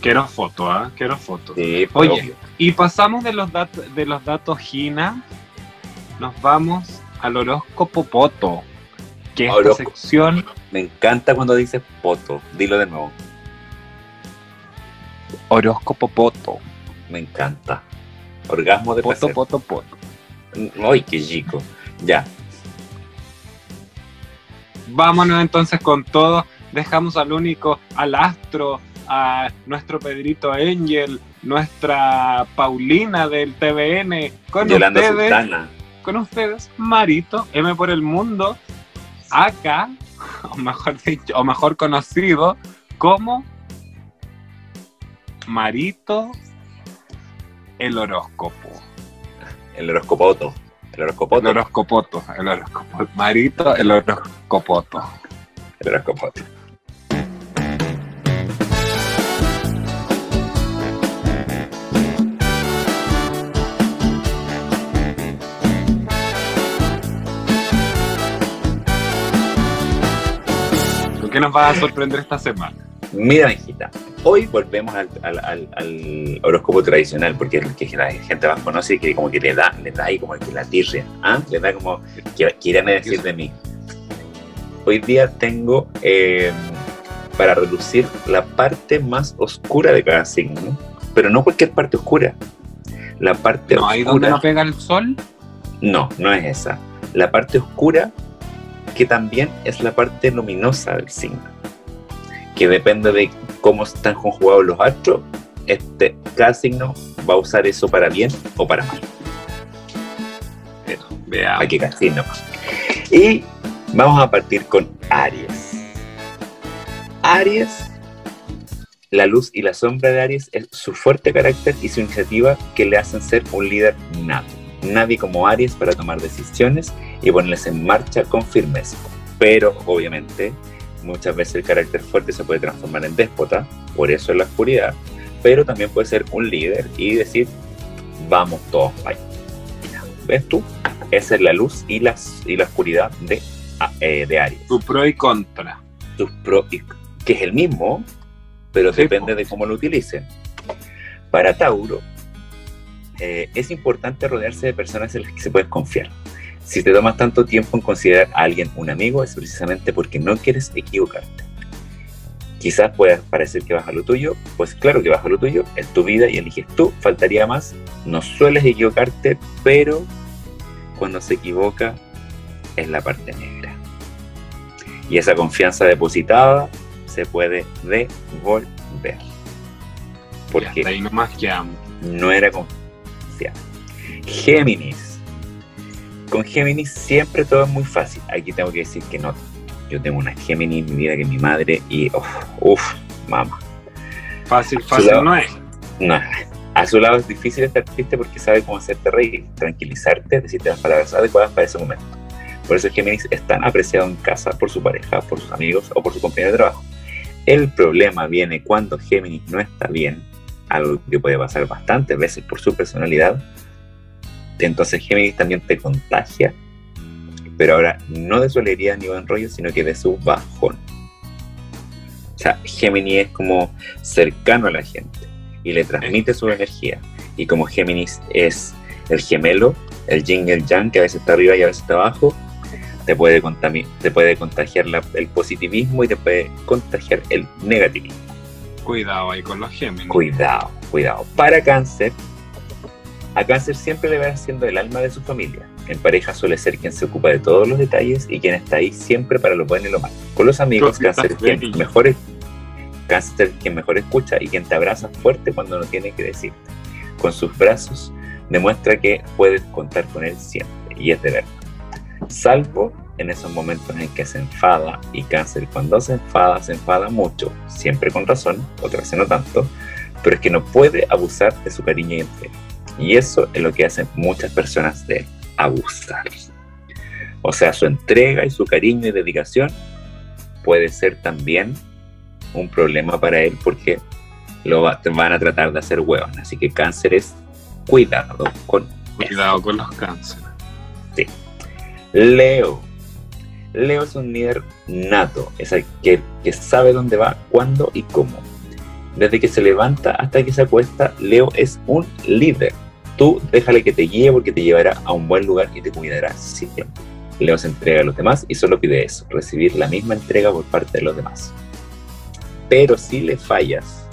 S1: Quiero foto, ¿ah? Quiero foto.
S2: Sí, pues,
S1: Oye.
S2: obvio.
S1: Y pasamos de los, dat- de los datos Gina, nos vamos al horóscopo Poto, que esta sección,
S2: Me encanta cuando dices poto. Dilo de nuevo.
S1: horóscopo Poto,
S2: Me encanta. Orgasmo de
S1: Poto,
S2: placer.
S1: Poto, Poto.
S2: Ay, qué chico. Ya.
S1: Vámonos entonces con todo, dejamos al único, al astro, a nuestro Pedrito Angel, nuestra Paulina del TVN, con
S2: Yolanda
S1: ustedes,
S2: Sultana.
S1: con ustedes, Marito, M por el mundo, acá, o mejor dicho, o mejor conocido como Marito el horóscopo.
S2: El horóscopoto. El El horóscopo.
S1: El horóscopoto. El horóscopo. Marito, el horóscopoto.
S2: El horóscopo.
S1: ¿Con qué nos vas a sorprender esta semana?
S2: Mira, hijita, hoy volvemos al, al- al- al horóscopo tradicional, porque es el que la gente más conoce y que como que le da, le da ahí como que la tirria, ¿ah? Le da como, que quieren decir de mí. Hoy día tengo eh, para reducir la parte más oscura de cada signo, pero no cualquier parte oscura. La parte
S1: ¿No
S2: oscura...
S1: donde no pega el sol?
S2: No, no es esa. La parte oscura, que también es la parte luminosa del signo. Que depende de cómo están conjugados los astros, este, cada signo va a usar eso para bien o para mal.
S1: Pero, veamos.
S2: Que cada signo. Y vamos a partir con Aries. Aries, la luz y la sombra de Aries es su fuerte carácter y su iniciativa que le hacen ser un líder nato. Nadie como Aries para tomar decisiones y ponerlas en marcha con firmeza. Pero, obviamente, muchas veces el carácter fuerte se puede transformar en déspota, por eso es la oscuridad. Pero también puede ser un líder y decir, vamos todos para allá. ¿Ves tú? Esa es la luz y, las, y la oscuridad de, eh, de Aries.
S1: Tu pro y contra.
S2: Sus pro y- que es el mismo, pero
S1: Sí,
S2: depende
S1: po.
S2: de cómo lo utilicen. Para Tauro, eh, es importante rodearse de personas en las que se puedes confiar. Si te tomas tanto tiempo en considerar a alguien un amigo, es precisamente porque no quieres equivocarte. Quizás pueda parecer que vas a lo tuyo, pues claro que vas a lo tuyo, es tu vida y eliges tú, faltaría más. No sueles equivocarte, pero cuando se equivoca es la parte negra. Y esa confianza depositada se puede devolver.
S1: Y
S2: Porque
S1: hasta ahí nomás quedamos.
S2: no era confiable. Géminis. Con Géminis siempre todo es muy fácil. Aquí tengo que decir que no. Yo tengo una Géminis en mi vida que mi madre y uff, uff, mamá.
S1: Fácil, fácil
S2: lado.
S1: no es.
S2: No, a su lado es difícil estar triste porque sabe cómo hacerte reír, tranquilizarte, decirte las palabras adecuadas para ese momento. Por eso Géminis es tan apreciado en casa por su pareja, por sus amigos o por su compañero de trabajo. El problema viene cuando Géminis no está bien, algo que puede pasar bastantes veces por su personalidad. Entonces Géminis también te contagia, pero ahora no de su alegría ni buen rollo, sino que de su bajón. O sea, Géminis es como cercano a la gente y le transmite su energía. Y como Géminis es el gemelo, el yin y el yang, que a veces está arriba y a veces está abajo, te puede, te puede contagiar el positivismo y te puede contagiar el negativismo.
S1: Cuidado ahí con los Géminis.
S2: Cuidado, cuidado. Para cáncer, a cáncer siempre le va siendo el alma de su familia. En pareja suele ser quien se ocupa de todos los detalles y quien está ahí siempre para lo bueno y lo malo. Con los amigos, cáncer es quien mejor, es- cáncer quien mejor escucha y quien te abraza fuerte cuando no tiene que decirte. Con sus brazos demuestra que puedes contar con él siempre y es de verdad. Salvo en esos momentos en que se enfada y cáncer cuando se enfada, se enfada mucho, siempre con razón, otras veces no tanto, pero es que no puede abusar de su cariño y entrega. Y eso es lo que hacen muchas personas de él, abusar. O sea, su entrega y su cariño y dedicación puede ser también un problema para él porque lo va- van a tratar de hacer huevos. Así que cáncer es cuidado con
S1: Cuidado con los cánceres.
S2: Leo. Leo es un líder nato, es el que, que sabe dónde va, cuándo y cómo. Desde que se levanta hasta que se acuesta, Leo es un líder. Tú déjale que te guíe porque te llevará a un buen lugar y te cuidará siempre. Leo se entrega a los demás y solo pide eso, recibir la misma entrega por parte de los demás. Pero si le fallas,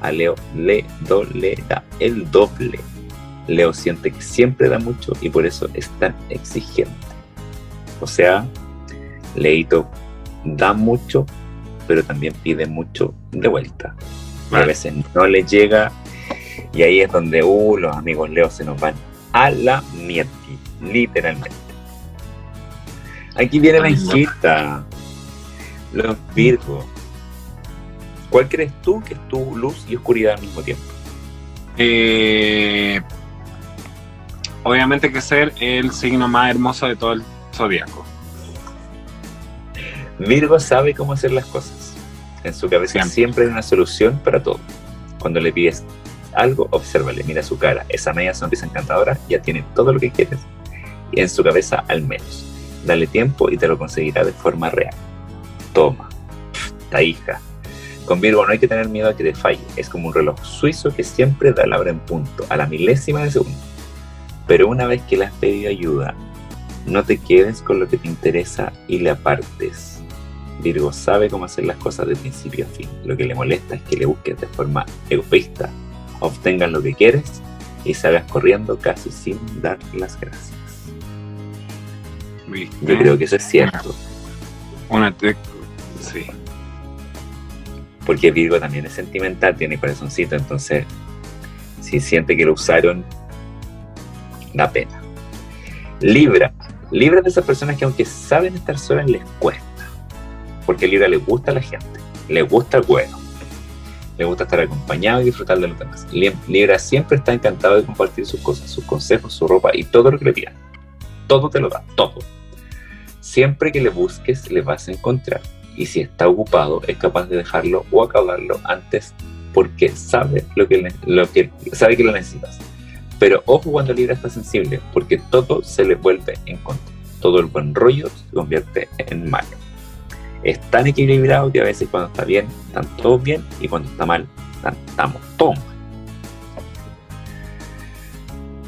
S2: a Leo le dolerá el doble. Leo siente que siempre da mucho y por eso es tan exigente. O sea, Leito da mucho, pero también pide mucho de vuelta. A veces no le llega y ahí es donde uh, los amigos Leo se nos van a la mierda, literalmente. Aquí viene la hijita, los Virgo. ¿Cuál crees tú que es tu luz y oscuridad al mismo tiempo?
S1: Eh, obviamente que ser el signo más hermoso de todo el zodiaco.
S2: Virgo sabe cómo hacer las cosas. En su cabeza
S1: Siempre.
S2: siempre hay una solución para todo. Cuando le pides algo, obsérvale, mira su cara. Esa media sonrisa encantadora ya tiene todo lo que quieres. Y en su cabeza al menos. Dale tiempo y te lo conseguirá de forma real. Toma. La hija. Con Virgo no hay que tener miedo a que te falle. Es como un reloj suizo que siempre da la hora en punto, a la milésima de segundo. Pero una vez que le has pedido ayuda, no te quedes con lo que te interesa y le apartes. Virgo sabe cómo hacer las cosas de principio a fin. Lo que le molesta es que le busques de forma egoísta, obtengas lo que quieres y salgas corriendo casi sin dar las gracias.
S1: ¿Viste?
S2: Yo creo que eso es cierto,
S1: Una te- Sí.
S2: porque Virgo también es sentimental, tiene corazoncito, entonces si siente que lo usaron, da pena. Libra. Libra es de esas personas que aunque saben estar solas les cuesta. Porque Libra le gusta a la gente, le gusta el bueno, le gusta estar acompañado y disfrutar de los demás. Li- Libra siempre está encantado de compartir sus cosas, sus consejos, su ropa y todo lo que le pidan. Todo te lo da, todo. Siempre que le busques, le vas a encontrar. Y si está ocupado, es capaz de dejarlo o acabarlo antes porque sabe lo que, lo que, sabe que lo necesitas. Pero ojo cuando Libra está sensible, porque todo se le vuelve en contra. Todo el buen rollo se convierte en malo. Es tan equilibrado que a veces cuando está bien, están todos bien, y cuando está mal, están- estamos todos mal.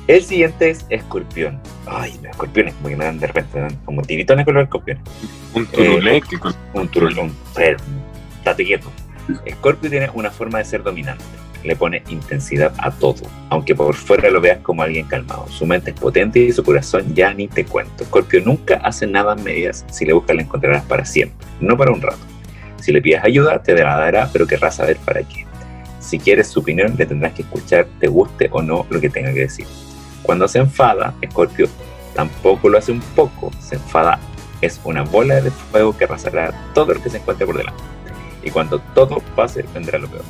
S2: El siguiente es Escorpión. Ay, los escorpiones, como que me dan de repente, dan como tiritones con los escorpiones
S1: Un turulé con-
S2: un turulón, pero date quieto. Scorpio tiene una forma de ser dominante. Le pone intensidad a todo, aunque por fuera lo veas como alguien calmado. Su mente es potente y su corazón ya ni te cuento. Scorpio nunca hace nada a medias. Si le buscas, la encontrarás para siempre, no para un rato. Si le pides ayuda, te la dará, pero querrás saber para qué. Si quieres su opinión, le tendrás que escuchar, te guste o no lo que tenga que decir. Cuando se enfada, Scorpio tampoco lo hace un poco, se enfada es una bola de fuego que arrasará todo lo que se encuentre por delante. Y cuando todo pase, vendrá lo peor.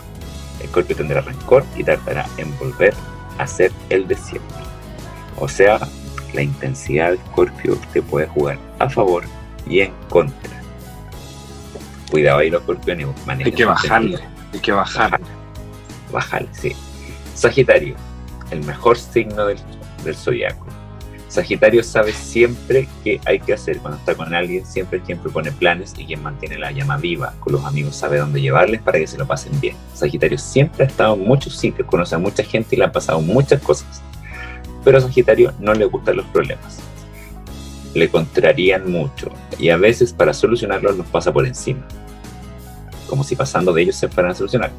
S2: Scorpio tendrá rencor y tardará en volver a ser el de siempre. O sea, la intensidad de Scorpio te puede jugar a favor y en contra. Cuidado ahí los escorpiones.
S1: Hay que bajarle, hay que bajarle.
S2: Bájale, sí. Sagitario, el mejor signo del, del zodiaco. Sagitario sabe siempre qué hay que hacer cuando está con alguien, siempre quien propone planes y quien mantiene la llama viva. Con los amigos sabe dónde llevarles para que se lo pasen bien. Sagitario siempre ha estado en muchos sitios, conoce a mucha gente y le han pasado muchas cosas. Pero a Sagitario no le gustan los problemas. Le contrarían mucho y a veces para solucionarlos los pasa por encima. Como si pasando de ellos se fueran a solucionar.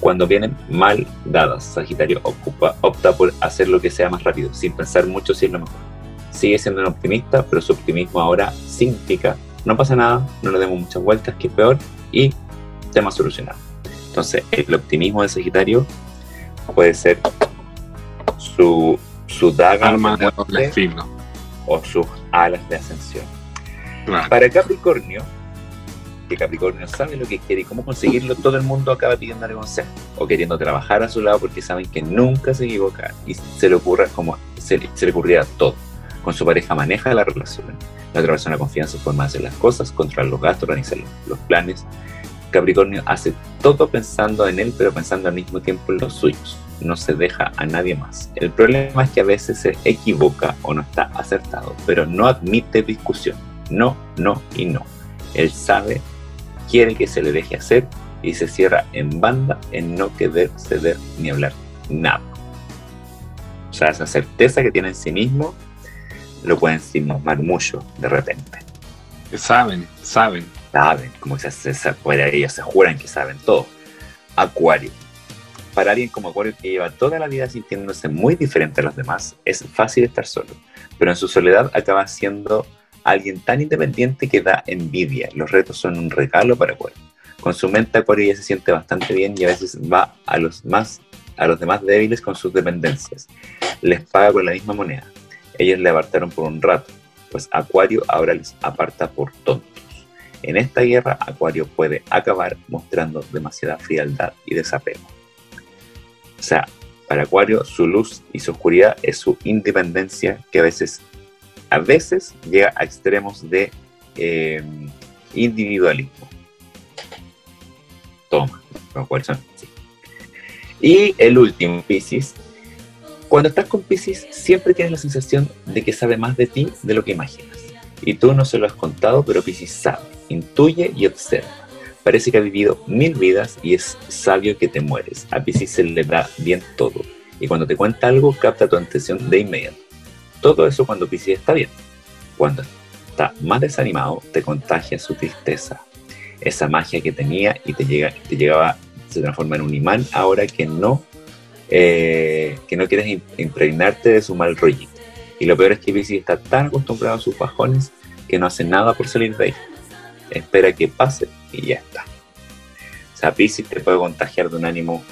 S2: Cuando vienen mal dadas, Sagitario ocupa, opta por hacer lo que sea más rápido, sin pensar mucho si es lo mejor. Sigue siendo un optimista, pero su optimismo ahora significa no pasa nada, no le demos muchas vueltas, que es peor, y tema solucionado. Entonces, el optimismo de Sagitario puede ser su, su daga
S1: Arma de doble filo.
S2: o sus alas de ascensión.
S1: Claro.
S2: Para Capricornio, que Capricornio sabe lo que quiere y cómo conseguirlo, todo el mundo acaba pidiéndole consejo o queriendo trabajar a su lado porque saben que nunca se equivoca y se le ocurra como se, le- se le ocurrirá todo. Con su pareja maneja la relación. La otra persona confía en su forma de hacer las cosas, controlar los gastos, organizar los, los planes. Capricornio hace todo pensando en él, pero pensando al mismo tiempo en los suyos. No se deja a nadie más. El problema es que a veces se equivoca o no está acertado, pero no admite discusión. No, no y no. Él sabe, quiere que se le deje hacer y se cierra en banda en no querer ceder ni hablar nada. O sea, esa certeza que tiene en sí mismo lo pueden ensimismar mucho de repente.
S1: Saben, saben.
S2: Saben, como se, se, puede, ellos se juran que saben todo. Acuario. Para alguien como Acuario que lleva toda la vida sintiéndose muy diferente a los demás, es fácil estar solo. Pero en su soledad acaba siendo alguien tan independiente que da envidia. Los retos son un regalo para Acuario. Con su mente Acuario ya se siente bastante bien y a veces va a los, más, a los demás débiles con sus dependencias. Les paga con la misma moneda. Ellos le apartaron por un rato, pues Acuario ahora les aparta por tontos. En esta guerra, Acuario puede acabar mostrando demasiada frialdad y desapego. O sea, Para Acuario, su luz y su oscuridad es su independencia, que a veces, a veces llega a extremos de eh, individualismo. Toma, cuales son. Y el último, Pisces. Cuando estás con Pisces, siempre tienes la sensación de que sabe más de ti de lo que imaginas. Y tú no se lo has contado, pero Pisces sabe, intuye y observa. Parece que ha vivido mil vidas y es sabio que te mueres. A Pisces se le da bien todo. Y cuando te cuenta algo, capta tu atención de inmediato. Todo eso cuando Pisces está bien. Cuando está más desanimado, te contagia su tristeza. Esa magia que tenía y te, llega, te llegaba, se transforma en un imán ahora que no, eh, que no quieres im- impregnarte de su mal rollito. Y lo peor es que Pisces está tan acostumbrado a sus bajones que no hace nada por salir de ahí. Espera que pase y ya está. O sea, Pisces te puede contagiar de un ánimo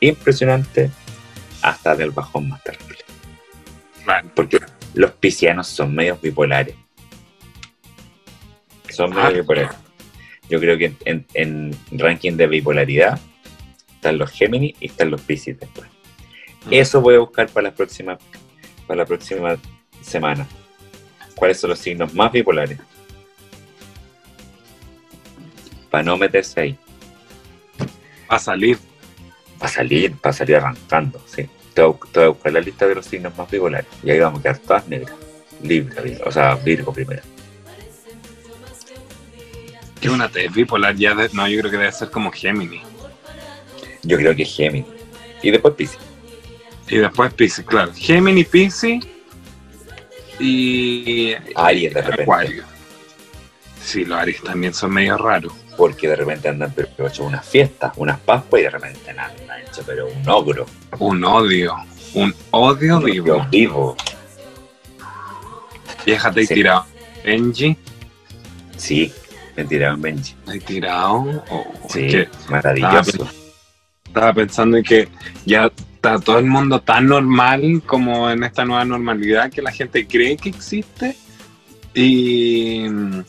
S2: impresionante hasta del bajón más terrible.
S1: Claro.
S2: Porque los piscianos son medios bipolares. Son medios
S1: Ah.
S2: bipolares. Yo creo que en, en ranking de bipolaridad están los Géminis y están los Piscis después.
S1: Mm.
S2: Eso voy a buscar para la próxima, para la próxima semana. ¿Cuáles son los signos más bipolares? Para no meterse ahí.
S1: Va a salir.
S2: Para salir, para salir arrancando, sí. Te voy, a- buscar la lista de los signos más bipolares. Y ahí vamos a quedar todas negras. Libra, o sea, Virgo primero.
S1: Que una T bipolar ya, de- no, yo creo que debe ser como Gemini.
S2: Yo creo que es Géminis. Y después Piscis.
S1: Y después Pisces, claro. Gemini, Pisces y
S2: Aries de repente.
S1: Acuario. Sí, los Aries también son medio raros.
S2: Porque de repente andan pero pero hecho unas fiestas, unas pascuas y de repente andan pero un ogro.
S1: Un odio, un odio vivo.
S2: Dios vivo.
S1: Vieja, te he
S2: Sí.
S1: tirado. Benji,
S2: Sí, me tiraron Benji.
S1: te he tirado. Oh,
S2: Sí,
S1: que
S2: maravilloso.
S1: estaba pensando en que ya está todo el mundo tan normal como en esta nueva normalidad que la gente cree que existe. Y mm,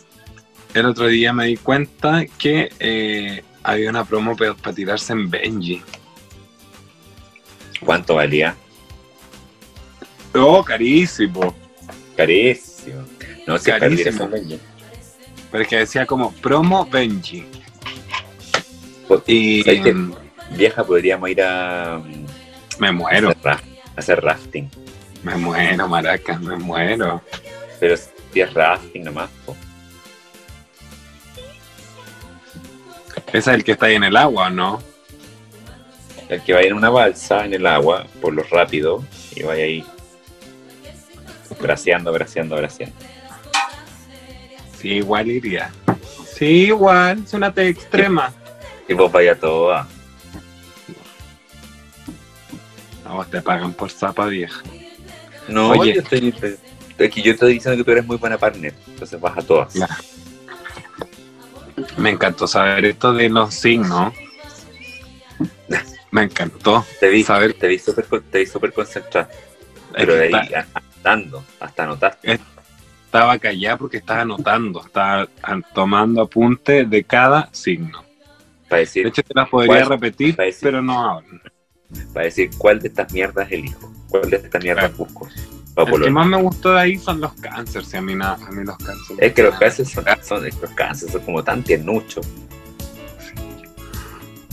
S1: el otro día me di cuenta que eh, había una promo para tirarse en Benji.
S2: ¿Cuánto valía?
S1: Oh, carísimo.
S2: Carísimo. No sé,
S1: Carísimo.
S2: Benji.
S1: Pero es que decía como promo Benji.
S2: Pues,
S1: Y mm,
S2: Vieja, podríamos ir a,
S1: me muero,
S2: hacer, ra- hacer rafting.
S1: me muero, maraca, me muero.
S2: Pero si es rafting nomás. po.
S1: Ese es el que está ahí en el agua, ¿no?
S2: El que vaya en una balsa en el agua, por lo rápido, y vaya ahí braceando, braceando, braceando.
S1: Sí, igual iría. Sí, igual, es una T extrema.
S2: Y vos vaya todo a...
S1: Vos te pagan por zapa vieja.
S2: No,
S1: Oye.
S2: yo estoy... Es que yo estoy diciendo que tú eres muy buena partner, entonces vas a todas.
S1: Me encantó saber esto de los signos. <laughs> Me encantó
S2: Te vi,
S1: saber.
S2: te vi súper te vi súper concentrada. Pero de ahí anotando, hasta anotaste.
S1: Estaba callada porque estaba anotando, estaba an- tomando apunte de cada signo.
S2: Para
S1: De
S2: decir,
S1: hecho, te las podría
S2: ¿Cuál?
S1: repetir,
S2: decir-
S1: pero no ahora.
S2: para decir cuál de estas mierdas elijo, cuál de estas mierdas
S1: Claro.
S2: busco.
S1: El que más me gustó de ahí son los cánceres, a mí, na- a mí los cánceres.
S2: Es que los cánceres son, son- los cánceres son como tan tiernuchos.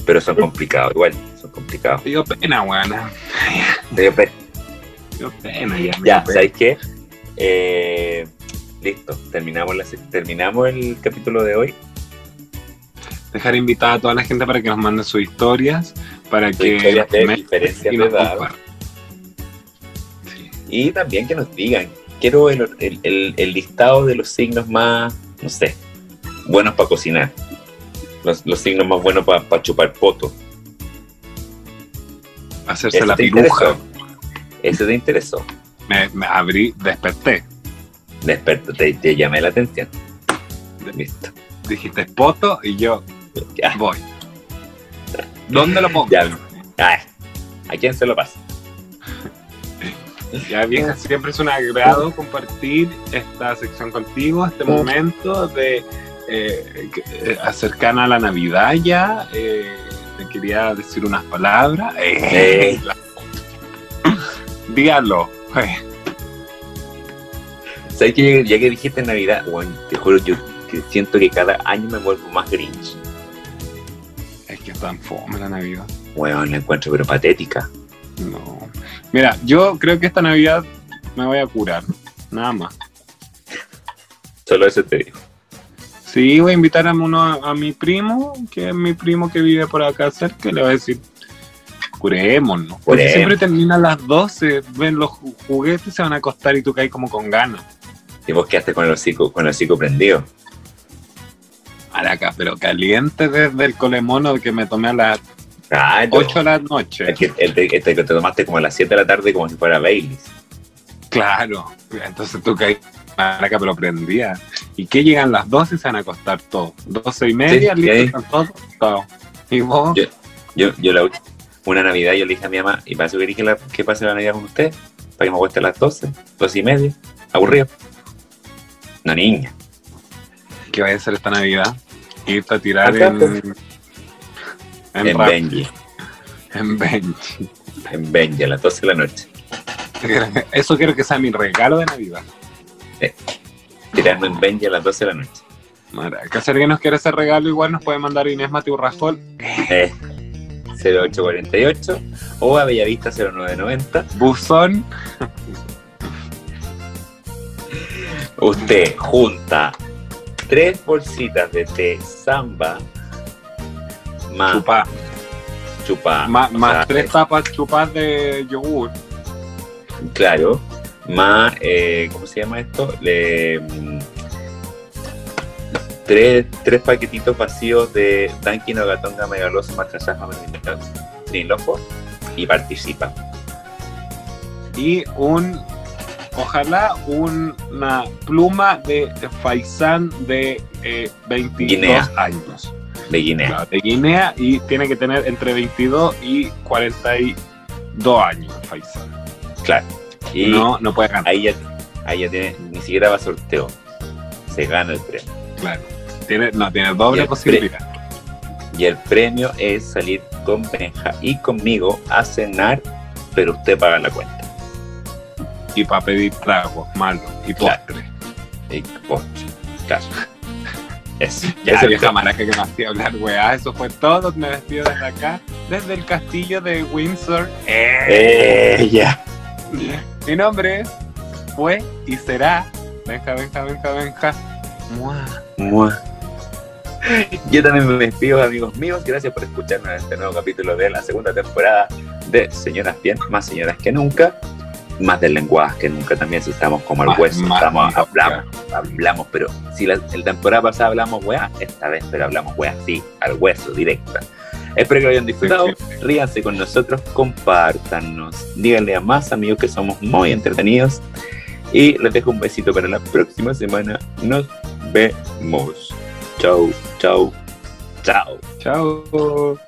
S2: Pero son complicados, igual, son complicados.
S1: Me dio pena, weona.
S2: Me dio pena.
S1: Me dio pena, ya. me
S2: Ya,
S1: dio pena.
S2: ¿sabéis qué? Eh, listo, terminamos, la, terminamos el capítulo de hoy.
S1: Dejar invitada a toda la gente para que nos mande sus historias, para
S2: Sus
S1: que
S2: historias de diferencias
S1: y
S2: de
S1: nos
S2: edad.
S1: compartan. Sí.
S2: Y también que nos digan, quiero el, el- el- el listado de los signos más, no sé, buenos para cocinar. Los, los signos más buenos para chupar poto.
S1: Hacerse la piruja.
S2: Ese te interesó.
S1: Me, me abrí, desperté.
S2: Desperto, te, te llamé la atención. Listo.
S1: Dijiste poto y yo
S2: Ya,
S1: voy. ¿Dónde lo pongo?
S2: Ya. Ah, ¿A quién se lo pasa?
S1: Ya vieja, siempre es un agrado compartir esta sección contigo, este momento de eh, eh, a la Navidad ya. eh, te quería decir unas palabras. Eh,
S2: Eh.
S1: la- Dígalo. Eh,
S2: ¿Sabes que ya que dijiste Navidad, bueno, te juro, yo que siento que cada año me vuelvo más Grinch.
S1: Es que es tan fome la Navidad.
S2: Bueno, la encuentro pero patética.
S1: No. Mira, yo creo que esta Navidad me voy a curar. Nada más.
S2: Solo eso te digo.
S1: Sí, voy a invitar a, uno, a mi primo, que es mi primo que vive por acá cerca, y le voy a decir, curémonos. Porque siempre termina a las 12, ven los ju- juguetes, se van a acostar y tú caes como con ganas.
S2: Y vos quedaste con el hocico, con el hocico prendido.
S1: Araca, pero caliente desde el colemono que me tomé a las
S2: Claro.
S1: 8 de la noche.
S2: Es que el, te- que te tomaste como a las 7 de la tarde como si fuera Baileys.
S1: Claro. Entonces tú caes, Araca, pero prendía. ¿Y qué llegan las 12 y se van a acostar todos? 12 y media,
S2: Sí,
S1: listo, están todos acostados. ¿Y vos?
S2: Yo- Yo, yo la una Navidad yo le dije a mi mamá, ¿y para eso queréis que, la- que pase la Navidad con usted? Para que me acueste a las 12, 12 y media. Aburrido. No, niña.
S1: ¿Qué vaya a hacer esta Navidad? Irte a tirar en.
S2: pues.
S1: En,
S2: En
S1: rap,
S2: Benji.
S1: en Benji.
S2: En Benji a las 12 de la noche.
S1: Eso quiero que sea mi regalo de Navidad.
S2: Tirando en Benji a las 12 de la noche.
S1: Maraca, si alguien nos quiere hacer regalo, igual nos puede mandar Inés Mateo Rajol,
S2: Eh, 0848 o a Bellavista 0990.
S1: buzón.
S2: Usted junta tres bolsitas de té samba más
S1: Chupá.
S2: chupa,
S1: Más, más
S2: sea,
S1: tres tapas chupas de yogur.
S2: Claro, más, eh, ¿cómo se llama esto? Le, mm, tres, tres paquetitos vacíos de Dunkin' o Gatonga Megaloso Matrasasma Trinilofo y participa.
S1: Y un. Ojalá un- una pluma de Faisán de eh, 22
S2: Guinea.
S1: años.
S2: de Guinea.
S1: Claro, de Guinea y tiene que tener entre 22 y 42 años Faisán.
S2: Claro. Y
S1: no, no puede ganar.
S2: ahí, ya, ahí ya tiene, ni siquiera va a sorteo. Se gana el premio.
S1: Claro. Tiene, no, tiene doble posibilidad.
S2: Y el premio es salir con Benja y conmigo a cenar, pero usted paga la cuenta.
S1: Y para pedir tragos malos y
S2: Claro.
S1: postre.
S2: Y postre. Claro. Eso.
S1: Ya,
S2: Ese
S1: vieja
S2: fue-
S1: maraca que me hacía hablar, weá. Eso fue todo. Me despido desde acá, desde el castillo de Windsor.
S2: Eh, ya. <laughs>
S1: Mi nombre fue y será. Benja, Benja, Benja, Benja. Mua.
S2: Mua. Yo también me despido, amigos míos. Gracias por escucharnos en este nuevo capítulo de la segunda temporada de Señoras Bien, más señoras que nunca. Más del lenguaje que nunca también, si estamos como al hueso, estamos, hablamos, hablamos, pero si la, la temporada pasada hablamos weá, esta vez pero hablamos weá, sí, al hueso, directa. Espero que lo hayan disfrutado, ríanse con nosotros, compártanos, díganle a más amigos que somos muy entretenidos y les dejo un besito para la próxima semana. Nos vemos. Chau, chau, chau.
S1: Chao.